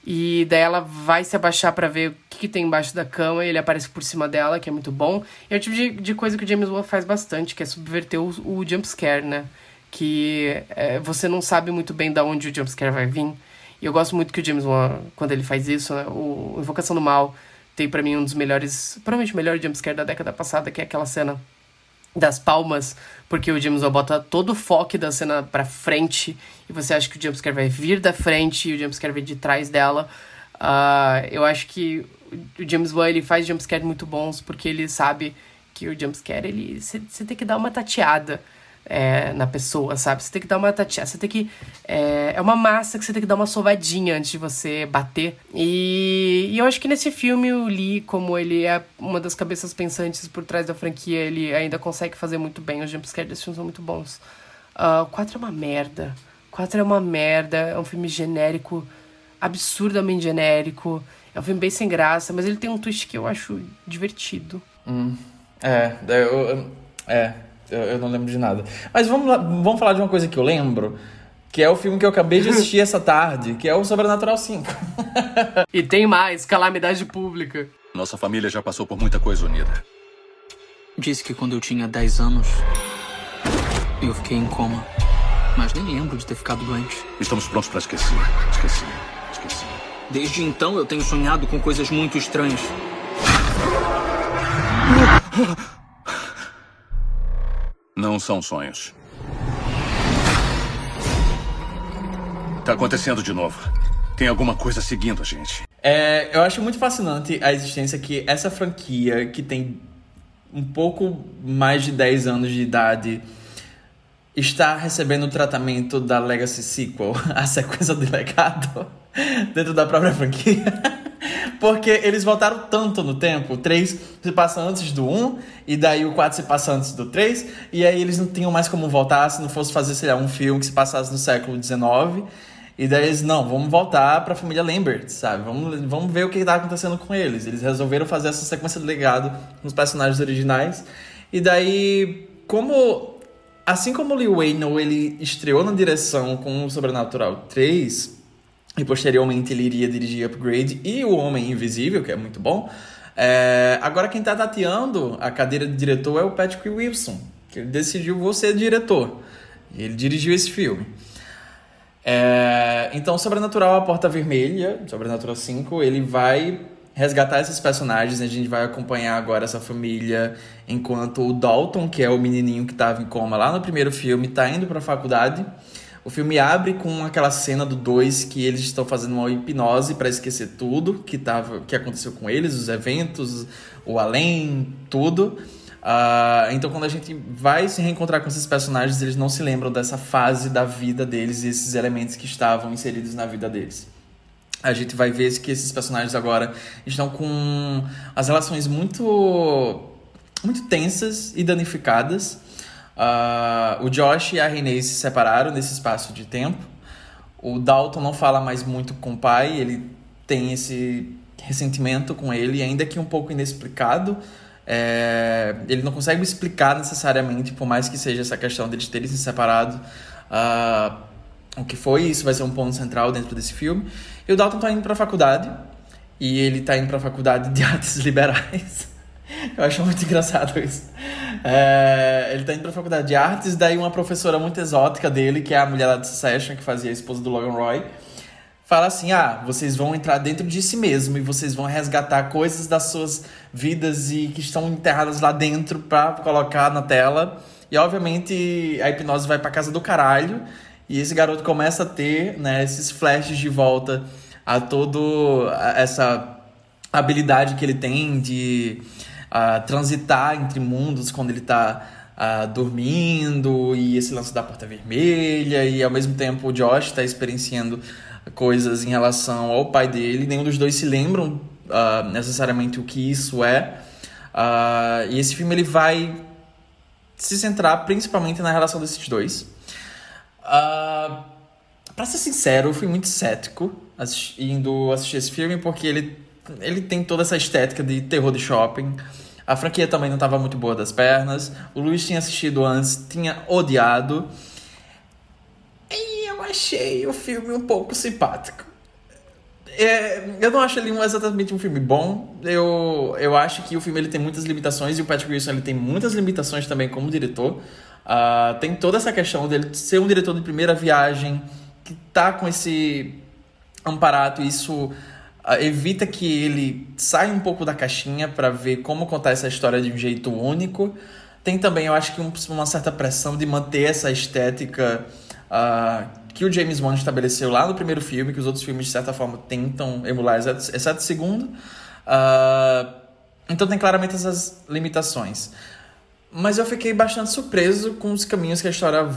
E daí ela vai se abaixar para ver o que, que, tem embaixo da cama e ele aparece por cima dela, que é muito bom. E é o tipo de, de coisa que o James Wan faz bastante, que é subverter o, o jumpscare, né? Que é, você não sabe muito bem da onde o jumpscare vai vir. E eu gosto muito que o James Wan, quando ele faz isso, né, o Invocação do Mal tem para mim um dos melhores, provavelmente o melhor jumpscare da década passada, que é aquela cena das palmas, porque o James Wan bota todo o foco da cena pra frente e você acha que o jumpscare vai vir da frente e o jumpscare vem de trás dela. Uh, eu acho que o James Wan ele faz jumpscare muito bons porque ele sabe que o jumpscare ele você tem que dar uma tateada é, na pessoa, sabe? Você tem que dar uma tateada, você tem que. É, é uma massa que você tem que dar uma sovadinha antes de você bater. E, e eu acho que nesse filme o Lee, como ele é uma das cabeças pensantes por trás da franquia, ele ainda consegue fazer muito bem. Os jumpscares desse filme são muito bons. Uh, o 4 é uma merda. O 4 é uma merda. É um filme genérico, absurdamente genérico. É um filme bem sem graça, mas ele tem um twist que eu acho divertido. Hum. É, eu, é, eu, eu, não lembro de nada. Mas vamos, lá, vamos falar de uma coisa que eu lembro. Que é o filme que eu acabei de assistir essa tarde, que é o Sobrenatural 5. e tem mais, Calamidade Pública. Nossa família já passou por muita coisa unida. Disse que quando eu tinha 10 anos, eu fiquei em coma. Mas nem lembro de ter ficado doente. Estamos prontos para esquecer. Esqueci. Esqueci. Desde então eu tenho sonhado com coisas muito estranhas. Não são sonhos. Tá acontecendo de novo. Tem alguma coisa seguindo a gente. É, eu acho muito fascinante a existência que essa franquia, que tem um pouco mais de 10 anos de idade, está recebendo o tratamento da Legacy Sequel, a sequência de legado, dentro da própria franquia. Porque eles voltaram tanto no tempo. O 3 se passa antes do 1, e daí o 4 se passa antes do 3, e aí eles não tinham mais como voltar se não fosse fazer, sei lá, um filme que se passasse no século XIX. E daí eles, não, vamos voltar pra família Lambert, sabe? Vamos, vamos ver o que tá acontecendo com eles. Eles resolveram fazer essa sequência de legado nos personagens originais. E daí, como. Assim como o Lee Wayne ele estreou na direção com o Sobrenatural 3, e posteriormente ele iria dirigir Upgrade e O Homem Invisível, que é muito bom. É, agora quem está tateando a cadeira de diretor é o Patrick Wilson, que ele decidiu ser diretor. E ele dirigiu esse filme. É, então, Sobrenatural A Porta Vermelha, Sobrenatural 5, ele vai resgatar esses personagens. A gente vai acompanhar agora essa família enquanto o Dalton, que é o menininho que estava em coma lá no primeiro filme, está indo para a faculdade. O filme abre com aquela cena do dois que eles estão fazendo uma hipnose para esquecer tudo que, tava, que aconteceu com eles, os eventos, o além, tudo. Uh, então, quando a gente vai se reencontrar com esses personagens, eles não se lembram dessa fase da vida deles e esses elementos que estavam inseridos na vida deles a gente vai ver que esses personagens agora estão com as relações muito muito tensas e danificadas. Uh, o Josh e a Renee se separaram nesse espaço de tempo. O Dalton não fala mais muito com o pai, ele tem esse ressentimento com ele, ainda que um pouco inexplicado. É, ele não consegue explicar necessariamente, por mais que seja essa questão deles terem se separado, uh, o que foi. Isso vai ser um ponto central dentro desse filme. E o Dalton tá indo pra faculdade. E ele tá indo pra faculdade de artes liberais. Eu acho muito engraçado isso. É, ele tá indo pra faculdade de artes, daí uma professora muito exótica dele, que é a mulher lá de Succession, que fazia a esposa do Logan Roy, fala assim: ah, vocês vão entrar dentro de si mesmo e vocês vão resgatar coisas das suas vidas e que estão enterradas lá dentro pra colocar na tela. E obviamente a hipnose vai pra casa do caralho. E esse garoto começa a ter né, esses flashes de volta a todo essa habilidade que ele tem de uh, transitar entre mundos quando ele está uh, ah, dormindo e esse lance da porta vermelha e ao mesmo tempo o Josh está experienciando coisas em relação ao pai dele. Nenhum dos dois se lembram uh, necessariamente o que isso é. e esse filme ele vai se centrar principalmente na relação desses dois. Uh, pra ser sincero, eu fui muito cético assisti indo assistir esse filme, porque ele, ele tem toda essa estética de terror de shopping. A franquia também não estava muito boa das pernas. O Luiz tinha assistido antes, tinha odiado. E eu achei o filme um pouco simpático. É, eu não acho ele exatamente um filme bom. Eu, eu acho que o filme ele tem muitas limitações e o Patrick Wilson ele tem muitas limitações também como diretor. Uh, tem toda essa questão dele ser um diretor de primeira viagem, que tá com esse amparato, isso evita que ele saia um pouco da caixinha para ver como contar essa história de um jeito único. Tem também, eu acho que um, uma certa pressão de manter essa estética uh, que o James Wan estabeleceu lá no primeiro filme, que os outros filmes, de certa forma, tentam emular, exceto o segundo. então tem claramente essas limitações. Mas eu fiquei bastante surpreso com os caminhos que a história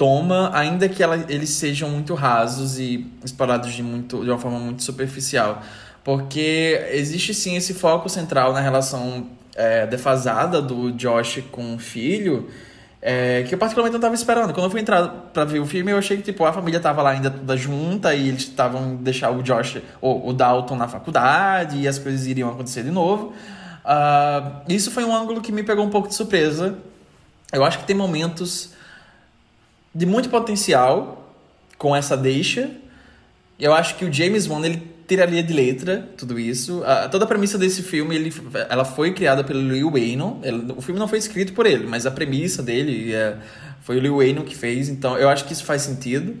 toma, ainda que ela, eles sejam muito rasos e explorados de, muito, de uma forma muito superficial. Porque existe sim esse foco central na relação é, defasada do Josh com o filho, é, que eu particularmente não estava esperando. Quando eu fui entrar para ver o filme, eu achei que tipo, a família estava lá ainda toda junta e eles estavam deixar o Josh, ou o Dalton na faculdade e as coisas iriam acontecer de novo. Uh, isso foi um ângulo que me pegou um pouco de surpresa. Eu acho que tem momentos de muito potencial com essa deixa. Eu acho que o James Wan ele tiraria de letra tudo isso. Uh, toda a premissa desse filme ele, ela foi criada pelo Lil Wayne. Ele, o filme não foi escrito por ele, mas a premissa dele é, foi o Lil Wayne que fez. Então eu acho que isso faz sentido.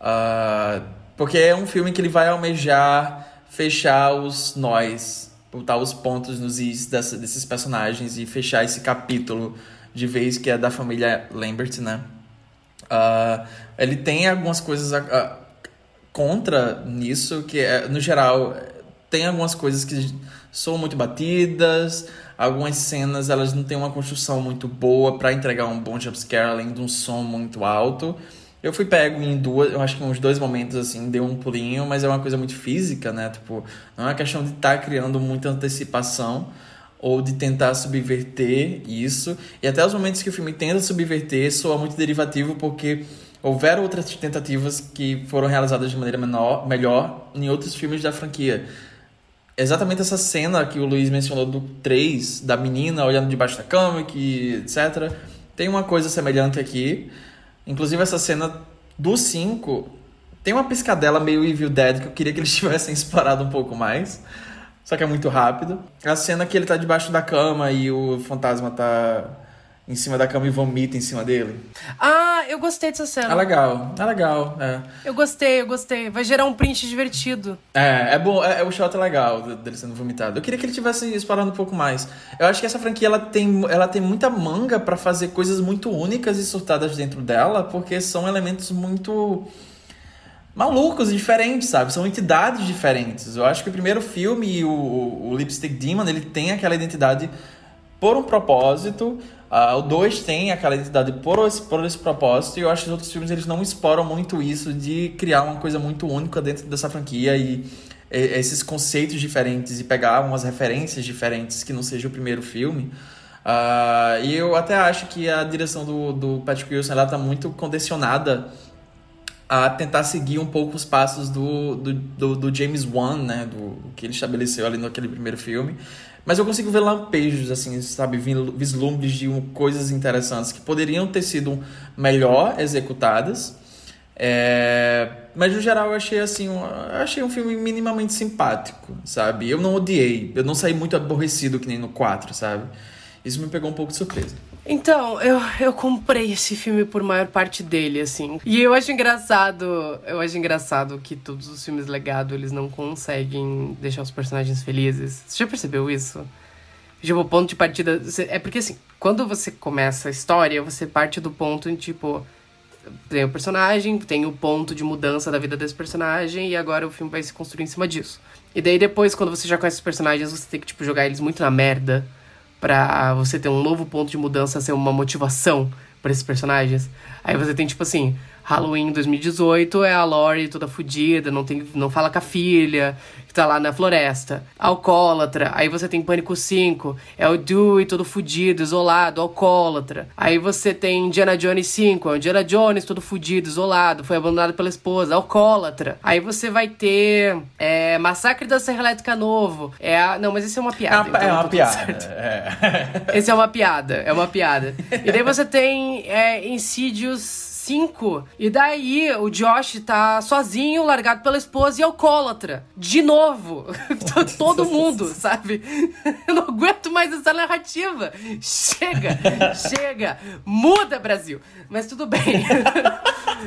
Uh, porque é um filme que ele vai almejar fechar os nós botar os pontos nos is dessa, desses personagens e fechar esse capítulo de vez que é da família Lambert, né? Uh, ele tem algumas coisas uh, contra nisso, que é, no geral tem algumas coisas que são muito batidas, algumas cenas elas não têm uma construção muito boa para entregar um bom jumpscare além de um som muito alto. Eu fui pego em duas, eu acho que uns dois momentos assim, deu um pulinho, mas é uma coisa muito física, né? Tipo, não é uma questão de estar tá criando muita antecipação ou de tentar subverter isso. E até os momentos que o filme tenta subverter soa muito derivativo porque houveram outras tentativas que foram realizadas de maneira menor, melhor em outros filmes da franquia. Exatamente essa cena que o Luiz mencionou do 3, da menina olhando debaixo da cama, que etc. Tem uma coisa semelhante aqui. Inclusive, essa cena do 5 Tem uma piscadela meio Evil Dead que eu queria que eles tivessem explorado um pouco mais. Só que é muito rápido. A cena que ele tá debaixo da cama e o fantasma tá em cima da cama e vomita em cima dele. Ah, eu gostei dessa cena. É legal, é legal, é. Eu gostei, eu gostei. Vai gerar um print divertido. É, é bom, é, é o shot é legal dele sendo vomitado. Eu queria que ele tivesse explorando um pouco mais. Eu acho que essa franquia ela tem, ela tem muita manga para fazer coisas muito únicas e surtadas dentro dela, porque são elementos muito malucos diferentes, sabe? São entidades diferentes. Eu acho que o primeiro filme, o, o, Lipstick Demon, ele tem aquela identidade por um propósito. Uh, o 2 tem aquela identidade por esse, por esse propósito. E eu acho que os outros filmes eles não exploram muito isso de criar uma coisa muito única dentro dessa franquia e, esses conceitos diferentes e pegar umas referências diferentes que não seja o primeiro filme. Uh, e eu até acho que a direção do, do Patrick Wilson ela tá muito condicionada a tentar seguir um pouco os passos do, do, do, do James Wan, né? Do, que ele estabeleceu ali naquele primeiro filme. Mas eu consigo ver lampejos, assim, sabe? Vislumbres de coisas interessantes que poderiam ter sido melhor executadas. É... Mas no geral eu achei assim, um, eu achei um filme minimamente simpático, sabe? Eu não odiei, eu não saí muito aborrecido que nem no 4, sabe? Isso me pegou um pouco de surpresa. Então, eu, eu comprei esse filme por maior parte dele, assim. E eu acho engraçado, eu acho engraçado que todos os filmes legado, eles não conseguem deixar os personagens felizes. Você já percebeu isso? Tipo, o ponto de partida. É porque assim, quando você começa a história, você parte do ponto em tipo. Tem o personagem, tem o ponto de mudança da vida desse personagem, e agora o filme vai se construir em cima disso. E daí depois, quando você já conhece os personagens, você tem que, tipo, jogar eles muito na merda para você ter um novo ponto de mudança, ser uma motivação para esses personagens. Aí você tem tipo assim, Halloween 2018 é a Lori toda fodida, não, tem, não fala com a filha, que tá lá na floresta. Alcoólatra. Aí você tem Pânico 5, é o Dewey todo fudido, isolado, alcoólatra. Aí você tem Indiana Jones 5, é o Indiana Jones todo fudido, isolado, foi abandonado pela esposa, alcoólatra. Aí você vai ter é, Massacre da Serra Elétrica Novo. É a... Não, mas isso é uma piada. É uma, então é uma piada. É. Esse é uma piada, é uma piada. E daí você tem é, Insídios 5. E daí o Josh tá sozinho, largado pela esposa e alcoólatra. De novo. Todo mundo, sabe? Eu não aguento mais essa narrativa. Chega, chega. Muda, Brasil. Mas tudo bem.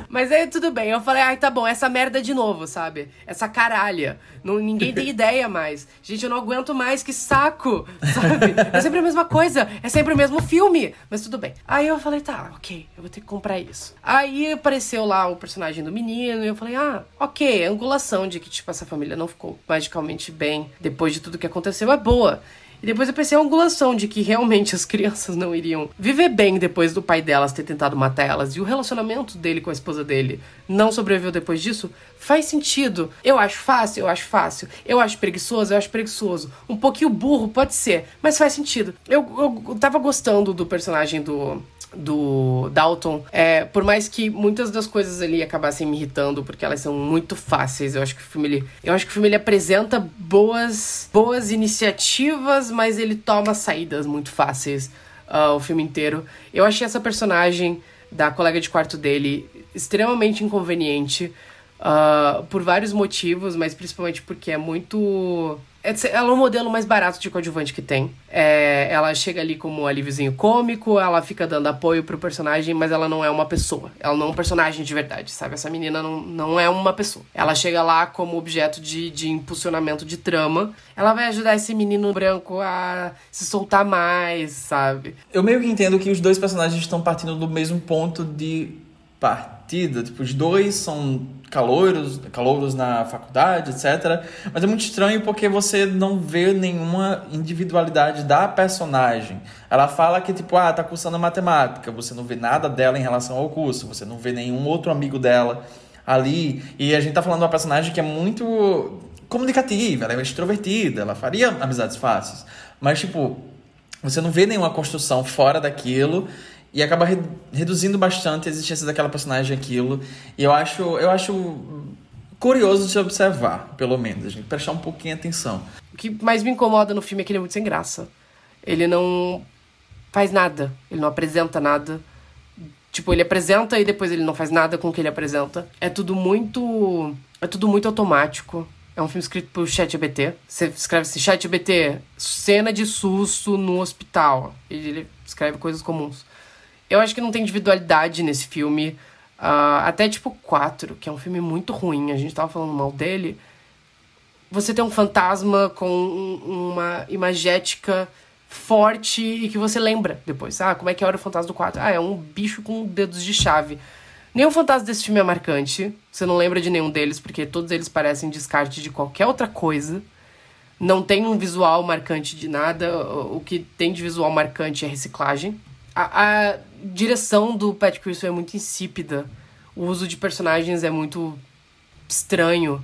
Mas aí tudo bem. Eu falei, ai, tá bom, essa merda de novo, sabe? Essa caralha. Não, ninguém tem ideia mais. Gente, eu não aguento mais, que saco, sabe? É sempre a mesma coisa, é sempre o mesmo filme. Mas tudo bem. Aí eu falei, tá, ok, eu vou ter que comprar isso. Aí apareceu lá o personagem do menino e eu falei, ah, ok, a angulação de que, tipo, essa família não ficou magicamente bem depois de tudo que aconteceu é boa. E depois eu pensei a angulação de que realmente as crianças não iriam viver bem depois do pai delas ter tentado matar elas. E o relacionamento dele com a esposa dele não sobreviveu depois disso. Faz sentido. Eu acho fácil, eu acho fácil. Eu acho preguiçoso, eu acho preguiçoso. Um pouquinho burro, pode ser, mas faz sentido. Eu, eu, eu tava gostando do personagem do do Dalton. É, por mais que muitas das coisas ali acabassem me irritando, porque elas são muito fáceis. Eu acho que o filme ele, eu acho que o filme ele apresenta boas, boas iniciativas, mas ele toma saídas muito fáceis uh, o filme inteiro. Eu achei essa personagem da colega de quarto dele extremamente inconveniente. Uh, por vários motivos, mas principalmente porque é muito é ela é o modelo mais barato de coadjuvante que tem. É, ela chega ali como um alíviozinho cômico, ela fica dando apoio pro personagem, mas ela não é uma pessoa. Ela não é um personagem de verdade, sabe? Essa menina não, não é uma pessoa. Ela chega lá como objeto de, de impulsionamento de trama. Ela vai ajudar esse menino branco a se soltar mais, sabe? Eu meio que entendo que os dois personagens estão partindo do mesmo ponto de partida. Tipo, os dois são calouros, calouros na faculdade, etc. Mas é muito estranho porque você não vê nenhuma individualidade da personagem. Ela fala que, tipo, ah, tá cursando matemática. Você não vê nada dela em relação ao curso. Você não vê nenhum outro amigo dela ali. E a gente tá falando de uma personagem que é muito comunicativa, ela é extrovertida, ela faria amizades fáceis. Mas, tipo, você não vê nenhuma construção fora daquilo e acaba re reduzindo bastante a existência daquela personagem aquilo. E eu acho, eu acho curioso de se observar, pelo menos, a gente prestar um pouquinho atenção. O que mais me incomoda no filme é que ele é muito sem graça. Ele não faz nada, ele não apresenta nada. Tipo, ele apresenta e depois ele não faz nada com o que ele apresenta. É tudo muito. É tudo muito automático. É um filme escrito por ChatGPT. Você escreve assim, ChatGPT, cena de susto no hospital. E ele escreve coisas comuns. Eu acho que não tem individualidade nesse filme. Uh, até tipo 4, que é um filme muito ruim. A gente tava falando mal dele. Você tem um fantasma com uma imagética forte e que você lembra depois. Ah, como é que era o fantasma do 4? Ah, é um bicho com dedos de chave. Nenhum fantasma desse filme é marcante. Você não lembra de nenhum deles, porque todos eles parecem descarte de qualquer outra coisa. Não tem um visual marcante de nada. O que tem de visual marcante é reciclagem. A, a direção do Pat Crystal é muito insípida. O uso de personagens é muito estranho.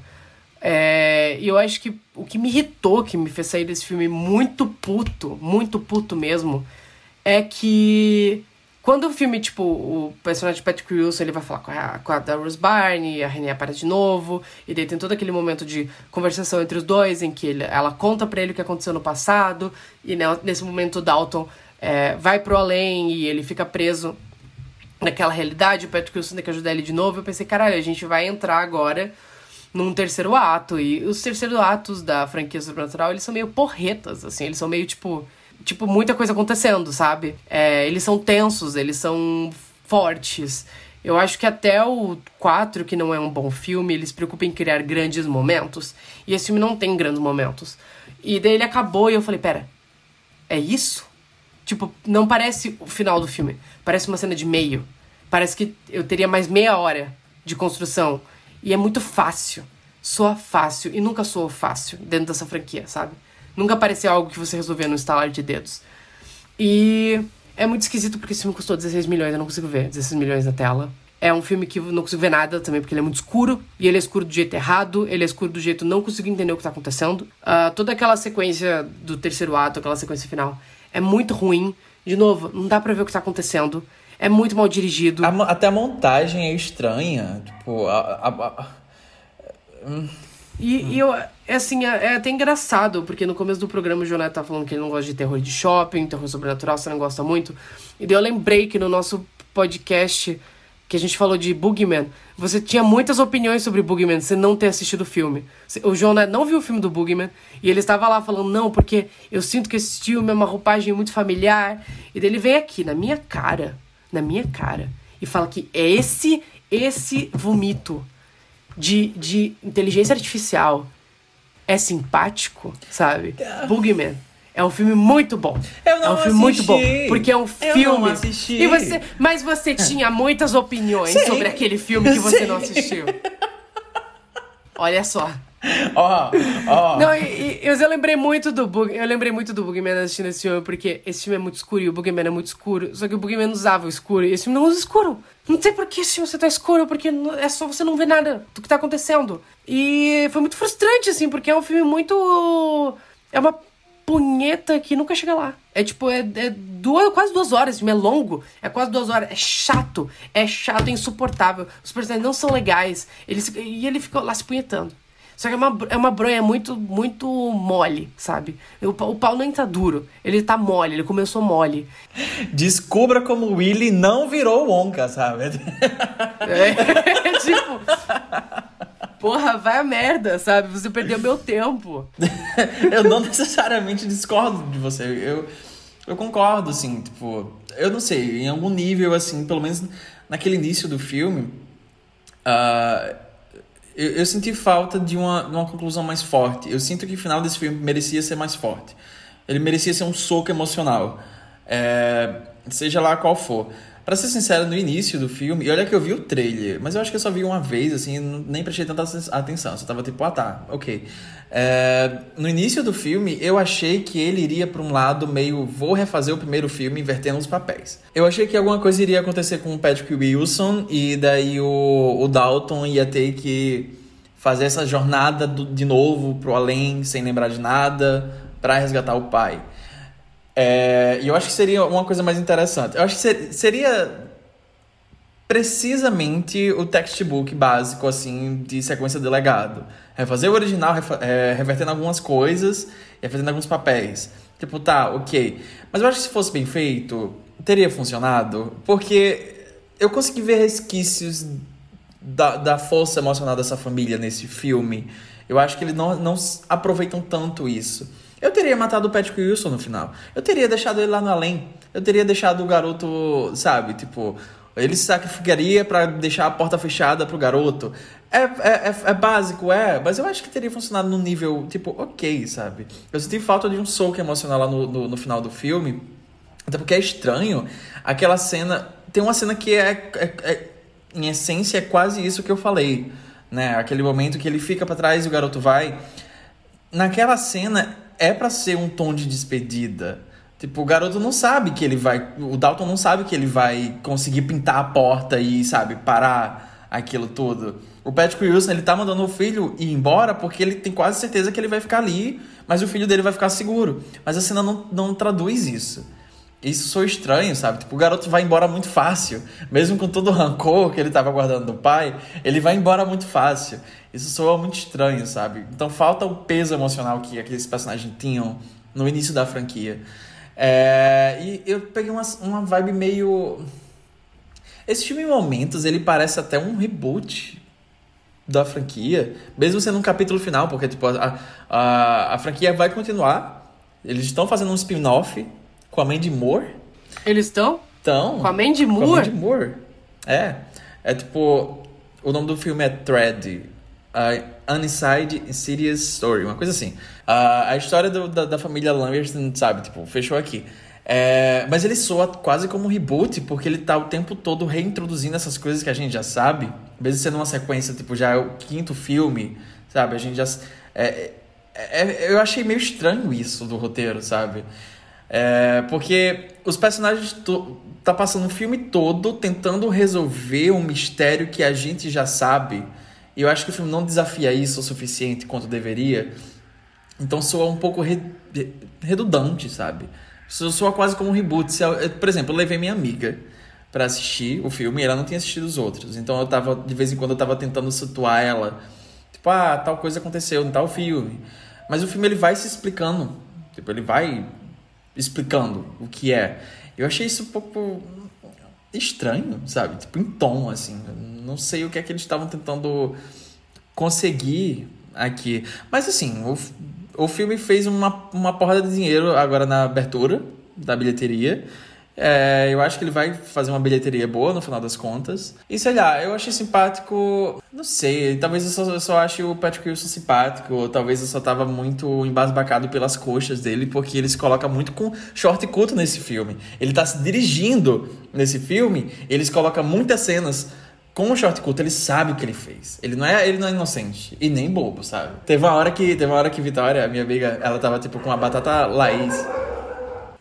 É, e eu acho que o que me irritou, que me fez sair desse filme muito puto, muito puto mesmo, é que quando o filme, tipo, o personagem de Patrick Wilson, ele vai falar com a, com a Dolores Barney, a Renée aparece de novo, e daí tem todo aquele momento de conversação entre os dois, em que ele, ela conta para ele o que aconteceu no passado, e nesse momento o Dalton é, vai pro além e ele fica preso naquela realidade, o Patrick Wilson tem que ajudar ele de novo, eu pensei, caralho, a gente vai entrar agora num terceiro ato. E os terceiros atos da franquia sobrenatural, eles são meio porretas, assim, eles são meio tipo. Tipo, muita coisa acontecendo, sabe? É, eles são tensos, eles são fortes. Eu acho que até o 4, que não é um bom filme, eles se preocupam em criar grandes momentos. E esse filme não tem grandes momentos. E daí ele acabou e eu falei, pera, é isso? Tipo, não parece o final do filme. Parece uma cena de meio. Parece que eu teria mais meia hora de construção. E é muito fácil. Soa fácil. E nunca soou fácil dentro dessa franquia, sabe? Nunca pareceu algo que você resolvia no estalar de dedos. E é muito esquisito porque esse filme custou 16 milhões, eu não consigo ver 16 milhões na tela. É um filme que eu não consigo ver nada também, porque ele é muito escuro. E ele é escuro do jeito errado, ele é escuro do jeito não consigo entender o que tá acontecendo. Uh, toda aquela sequência do terceiro ato, aquela sequência final, é muito ruim. De novo, não dá pra ver o que tá acontecendo. É muito mal dirigido. A, até a montagem é estranha. Tipo, a. a, a... Hum. E, hum. e, eu, é assim, é, é, até engraçado, porque no começo do programa o Jonathan tá falando que ele não gosta de terror de shopping, terror sobrenatural, você não gosta muito. E daí eu lembrei que no nosso podcast que a gente falou de Boogeyman, você tinha muitas opiniões sobre Boogeyman, você não ter assistido o filme. O Jonathan não viu o filme do Boogeyman, e ele estava lá falando, não, porque eu sinto que esse filme é uma roupagem muito familiar. E daí ele vem aqui, na minha cara, na minha cara e fala que é esse esse vomito de, de inteligência artificial é simpático, sabe? Boogeyman é um filme muito bom. Eu não é um filme assisti. muito bom. Porque é um eu filme. Não assisti. E você, mas você tinha muitas opiniões Sim. sobre aquele filme que você Sim. não assistiu. Olha só. Ó, ó. Não, e, e, eu lembrei muito do Bug, eu lembrei muito do Bugman assistindo esse filme, porque esse filme é muito escuro e o Bugman é muito escuro. Só que o Bugman usava o escuro e esse filme não usa escuro. Não sei por que esse filme você tá escuro, porque é só você não ver nada do que tá acontecendo. E foi muito frustrante, assim, porque é um filme muito. É uma punheta que nunca chega lá. É tipo, é, é duas, quase duas horas, é longo, é quase duas horas, é chato, é chato, é insuportável. Os personagens não são legais, eles, e ele ficou lá se punhetando. Só que é uma, é uma bronha muito, muito mole, sabe? O, o pau nem tá duro. Ele tá mole, ele começou mole. Descubra como o Willy não virou Wonka, sabe? É, tipo. Porra, vai a merda, sabe? Você perdeu meu tempo. eu não necessariamente discordo de você. Eu, eu concordo, assim, tipo. Eu não sei, em algum nível, assim, pelo menos naquele início do filme. Uh, eu, eu, senti falta de uma, de uma conclusão mais forte. Eu sinto que o final desse filme merecia ser mais forte. Ele merecia ser um soco emocional. É, seja lá qual for. Para ser sincero, no início do filme, e olha que eu vi o trailer, mas eu acho que eu só vi uma vez, assim, nem prestei tanta atenção. Só tava tipo, ah tá, ok. É, no início do filme, eu achei que ele iria para um lado meio, vou refazer o primeiro filme invertendo os papéis. Eu achei que alguma coisa iria acontecer com o Patrick Wilson, e daí o, o Dalton ia ter que fazer essa jornada do, de novo pro além, sem lembrar de nada, para resgatar o pai. É, e eu acho que seria uma coisa mais interessante. Eu acho que seria precisamente o textbook básico, assim, de sequência de legado. Refazer o original, é, revertendo algumas coisas e fazendo alguns papéis. Tipo, tá, ok. Mas eu acho que se fosse bem feito, teria funcionado. Porque eu consegui ver resquícios da, da força emocional dessa família nesse filme. Eu acho que eles não, não aproveitam tanto isso. Eu teria matado o Patrick Wilson no final. Eu teria deixado ele lá no além. Eu teria deixado o garoto, sabe, tipo, ele se sacrificaria para deixar a porta fechada pro garoto. É, é, é, é, básico, é, mas eu acho que teria funcionado num nível, tipo, ok, sabe? Eu senti falta de um soco emocional lá no, no, no final do filme. Até porque é estranho. Aquela cena. Tem uma cena que é, é, é em essência, é quase isso que eu falei. Né? Aquele momento que ele fica para trás e o garoto vai. Naquela cena é para ser um tom de despedida. Tipo, o garoto não sabe que ele vai. O Dalton não sabe que ele vai conseguir pintar a porta e, sabe, parar aquilo tudo. O Patrick Wilson, ele tá mandando o filho ir embora porque ele tem quase certeza que ele vai ficar ali, mas o filho dele vai ficar seguro. Mas a cena não, não traduz isso. Isso sou estranho, sabe? Tipo, o garoto vai embora muito fácil. Mesmo com todo o rancor que ele tava guardando do pai, ele vai embora muito fácil. Isso soa muito estranho, sabe? Então falta o peso emocional que aqueles personagens tinham no início da franquia. É, e eu peguei uma, uma vibe meio. Esse filme, em momentos, ele parece até um reboot da franquia, mesmo sendo um capítulo final, porque tipo, a, a, a franquia vai continuar. Eles estão fazendo um spin-off com a Mandy Moore. Eles estão? Estão. Com a Mandy Moore? Com a Mandy Moore. É. É tipo. O nome do filme é Thread. Uh, Uninside Insidious Story, uma coisa assim. Uh, a história do, da, da, família Lambert, sabe, tipo, fechou aqui. É, mas ele soa quase como um reboot, porque ele tá o tempo todo reintroduzindo essas coisas que a gente já sabe. Mesmo sendo uma sequência, tipo, já é o quinto filme, sabe? A gente já. É, é, é eu achei meio estranho isso do roteiro, sabe? É, porque os personagens tá passando o filme todo tentando resolver um mistério que a gente já sabe. E eu acho que o filme não desafia isso o suficiente quanto deveria. Então soa um pouco re redundante, sabe? Soa quase como um reboot. Por exemplo, eu levei minha amiga para assistir o filme e ela não tinha assistido os outros. Então eu tava, de vez em quando, eu tava tentando situar ela. Tipo, ah, tal coisa aconteceu em tal filme. Mas o filme ele vai se explicando. Tipo, ele vai explicando o que é. Eu achei isso um pouco estranho, sabe? Tipo, em tom, assim. não sei o que é que eles estavam tentando conseguir aqui. Mas, assim, o, o filme fez uma, uma porrada de dinheiro agora na abertura da bilheteria. É, eu acho que ele vai fazer uma bilheteria boa no final das contas. E sei lá, eu achei simpático. Não sei, talvez eu só, eu só ache o Patrick Wilson simpático. Ou talvez eu só tava muito embasbacado pelas coxas dele, porque ele se coloca muito com short curto nesse filme. Ele tá se dirigindo nesse filme, eles colocam muitas cenas com o short curto, ele sabe o que ele fez. Ele não é, ele não é inocente e nem bobo, sabe? Teve uma hora que, teve uma hora que Vitória, minha amiga, ela tava tipo com uma batata Laís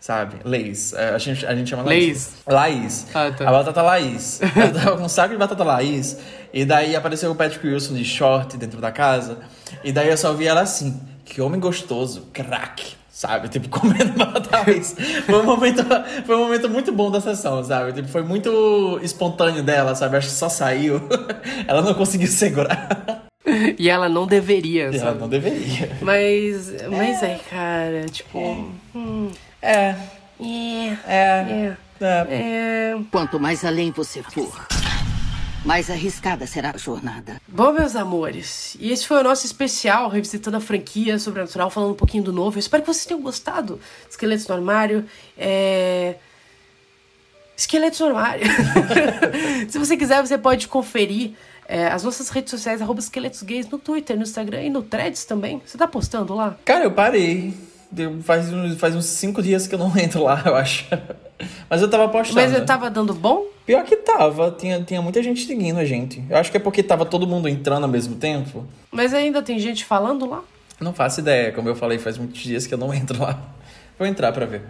sabe? Lays. É, a, gente, a gente chama Lays. Laís. Ah, tá. A batata Laís. Ela tava com um saco de batata Laís. E daí apareceu o Patrick Wilson de short dentro da casa. E daí eu só vi ela assim. Que homem gostoso. Crack. Sabe? Tipo, comendo batata Laís. foi, um momento, foi um momento muito bom da sessão, sabe? Tipo, foi muito espontâneo dela, sabe? Acho que só saiu. ela não conseguiu segurar. E ela não deveria, e sabe? Ela não deveria. Mas, mas é, cara, tipo... É. Hum. É. É. É. É. é. Quanto mais além você for, mais arriscada será a jornada. Bom, meus amores, e esse foi o nosso especial revisitando a franquia Sobrenatural, falando um pouquinho do novo. Eu espero que vocês tenham gostado. Esqueletos no armário. É. Esqueletos no armário. Se você quiser, você pode conferir é, as nossas redes sociais, arroba esqueletos gays, no Twitter, no Instagram e no Threads também. Você tá postando lá? Cara, eu parei. Faz, faz uns cinco dias que eu não entro lá, eu acho. Mas eu tava postando. Mas eu tava dando bom? Pior que tava. Tinha, tinha muita gente seguindo a gente. Eu acho que é porque tava todo mundo entrando ao mesmo tempo. Mas ainda tem gente falando lá? Não faço ideia. Como eu falei, faz muitos dias que eu não entro lá. Vou entrar para ver.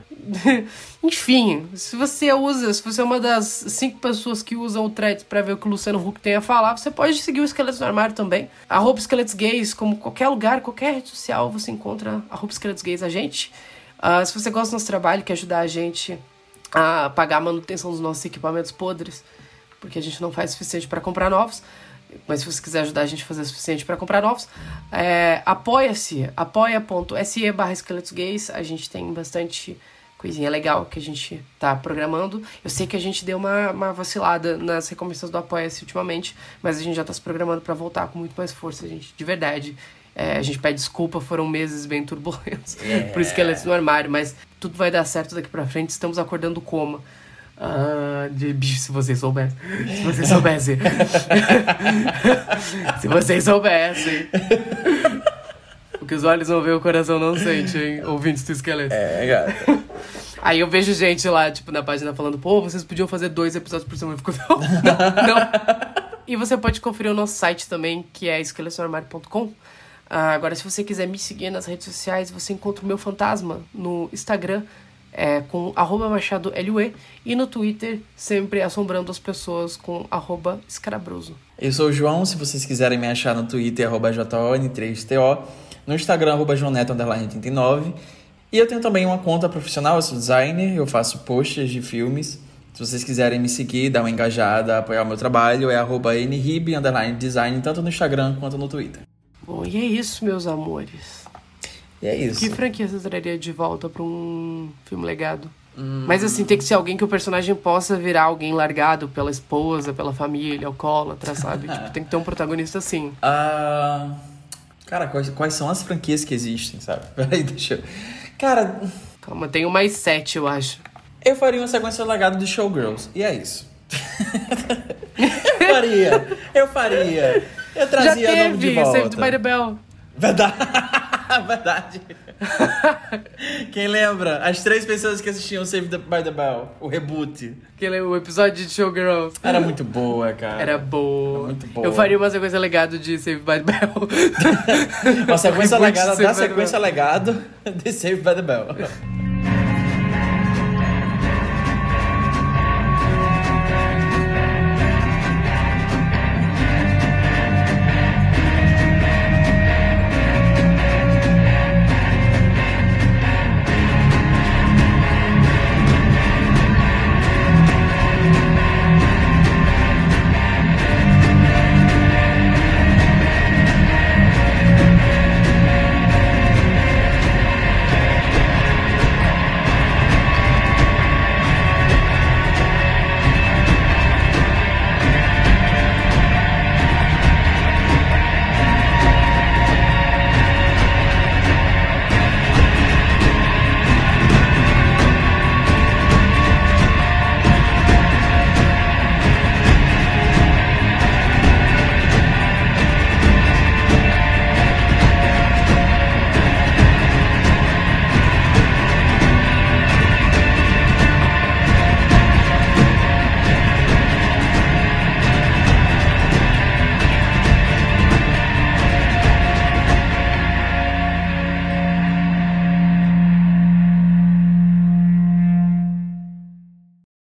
Enfim, se você usa, se você é uma das cinco pessoas que usam o thread para ver o que o Luciano Huck tem a falar, você pode seguir o Esqueletos no Armário também. Arroba Esqueletos Gays, como qualquer lugar, qualquer rede social, você encontra arroba Esqueletos Gays a gente. Uh, se você gosta do nosso trabalho, quer ajudar a gente a pagar a manutenção dos nossos equipamentos podres, porque a gente não faz o suficiente para comprar novos, mas se você quiser ajudar a gente a fazer o suficiente para comprar novos, é, apoia-se, apoia.se barra esqueletos gays, a gente tem bastante coisinha legal que a gente tá programando. Eu sei que a gente deu uma, uma vacilada nas recompensas do Apoia-se ultimamente, mas a gente já tá se programando para voltar com muito mais força, gente, de verdade. É, a gente pede desculpa, foram meses bem turbulentos yeah. por esqueletos no armário, mas tudo vai dar certo daqui pra frente, estamos acordando coma. Ah, de bicho, se vocês soubessem. Se vocês soubessem. se vocês soubessem. O que os olhos não veem, o coração não sente, hein? Ouvintes do esqueleto. É, gata. Aí eu vejo gente lá, tipo, na página falando, pô, vocês podiam fazer dois episódios por semana. Eu fico, não, não, não. E você pode conferir o nosso site também, que é esqueletonormário.com. Ah, agora, se você quiser me seguir nas redes sociais, você encontra o meu fantasma no Instagram, é, com arroba machado LUE, e no Twitter, sempre assombrando as pessoas com arroba escrabroso. Eu sou o João, se vocês quiserem me achar no Twitter, arroba JON3TO, no Instagram, arroba joneto89, e eu tenho também uma conta profissional, eu sou designer, eu faço posts de filmes, se vocês quiserem me seguir, dar uma engajada, apoiar o meu trabalho, é arroba nrib, underline design, tanto no Instagram quanto no Twitter. Bom, e é isso, meus amores. E é isso. Que franquia você traria de volta pra um filme legado? Hum. Mas assim, tem que ser alguém que o personagem possa virar alguém largado pela esposa, pela família, alcoólatra, sabe? tipo, tem que ter um protagonista assim. Ah. Cara, quais, quais são as franquias que existem, sabe? Peraí, deixa eu. Cara. Calma, tenho mais sete, eu acho. Eu faria uma sequência legado de Showgirls. E é isso. eu faria. Eu faria. Eu trazia Já teve, de volta. Saved by the Bell. Verdade. Verdade. Quem lembra? As três pessoas que assistiam Save the, by the Bell, o reboot. Aquele, o episódio de Showgirls. Era muito boa, cara. Era boa. Era muito boa. Eu faria uma sequência legado de Save by the Bell. uma sequência legada da sequência legado de Save by the Bell.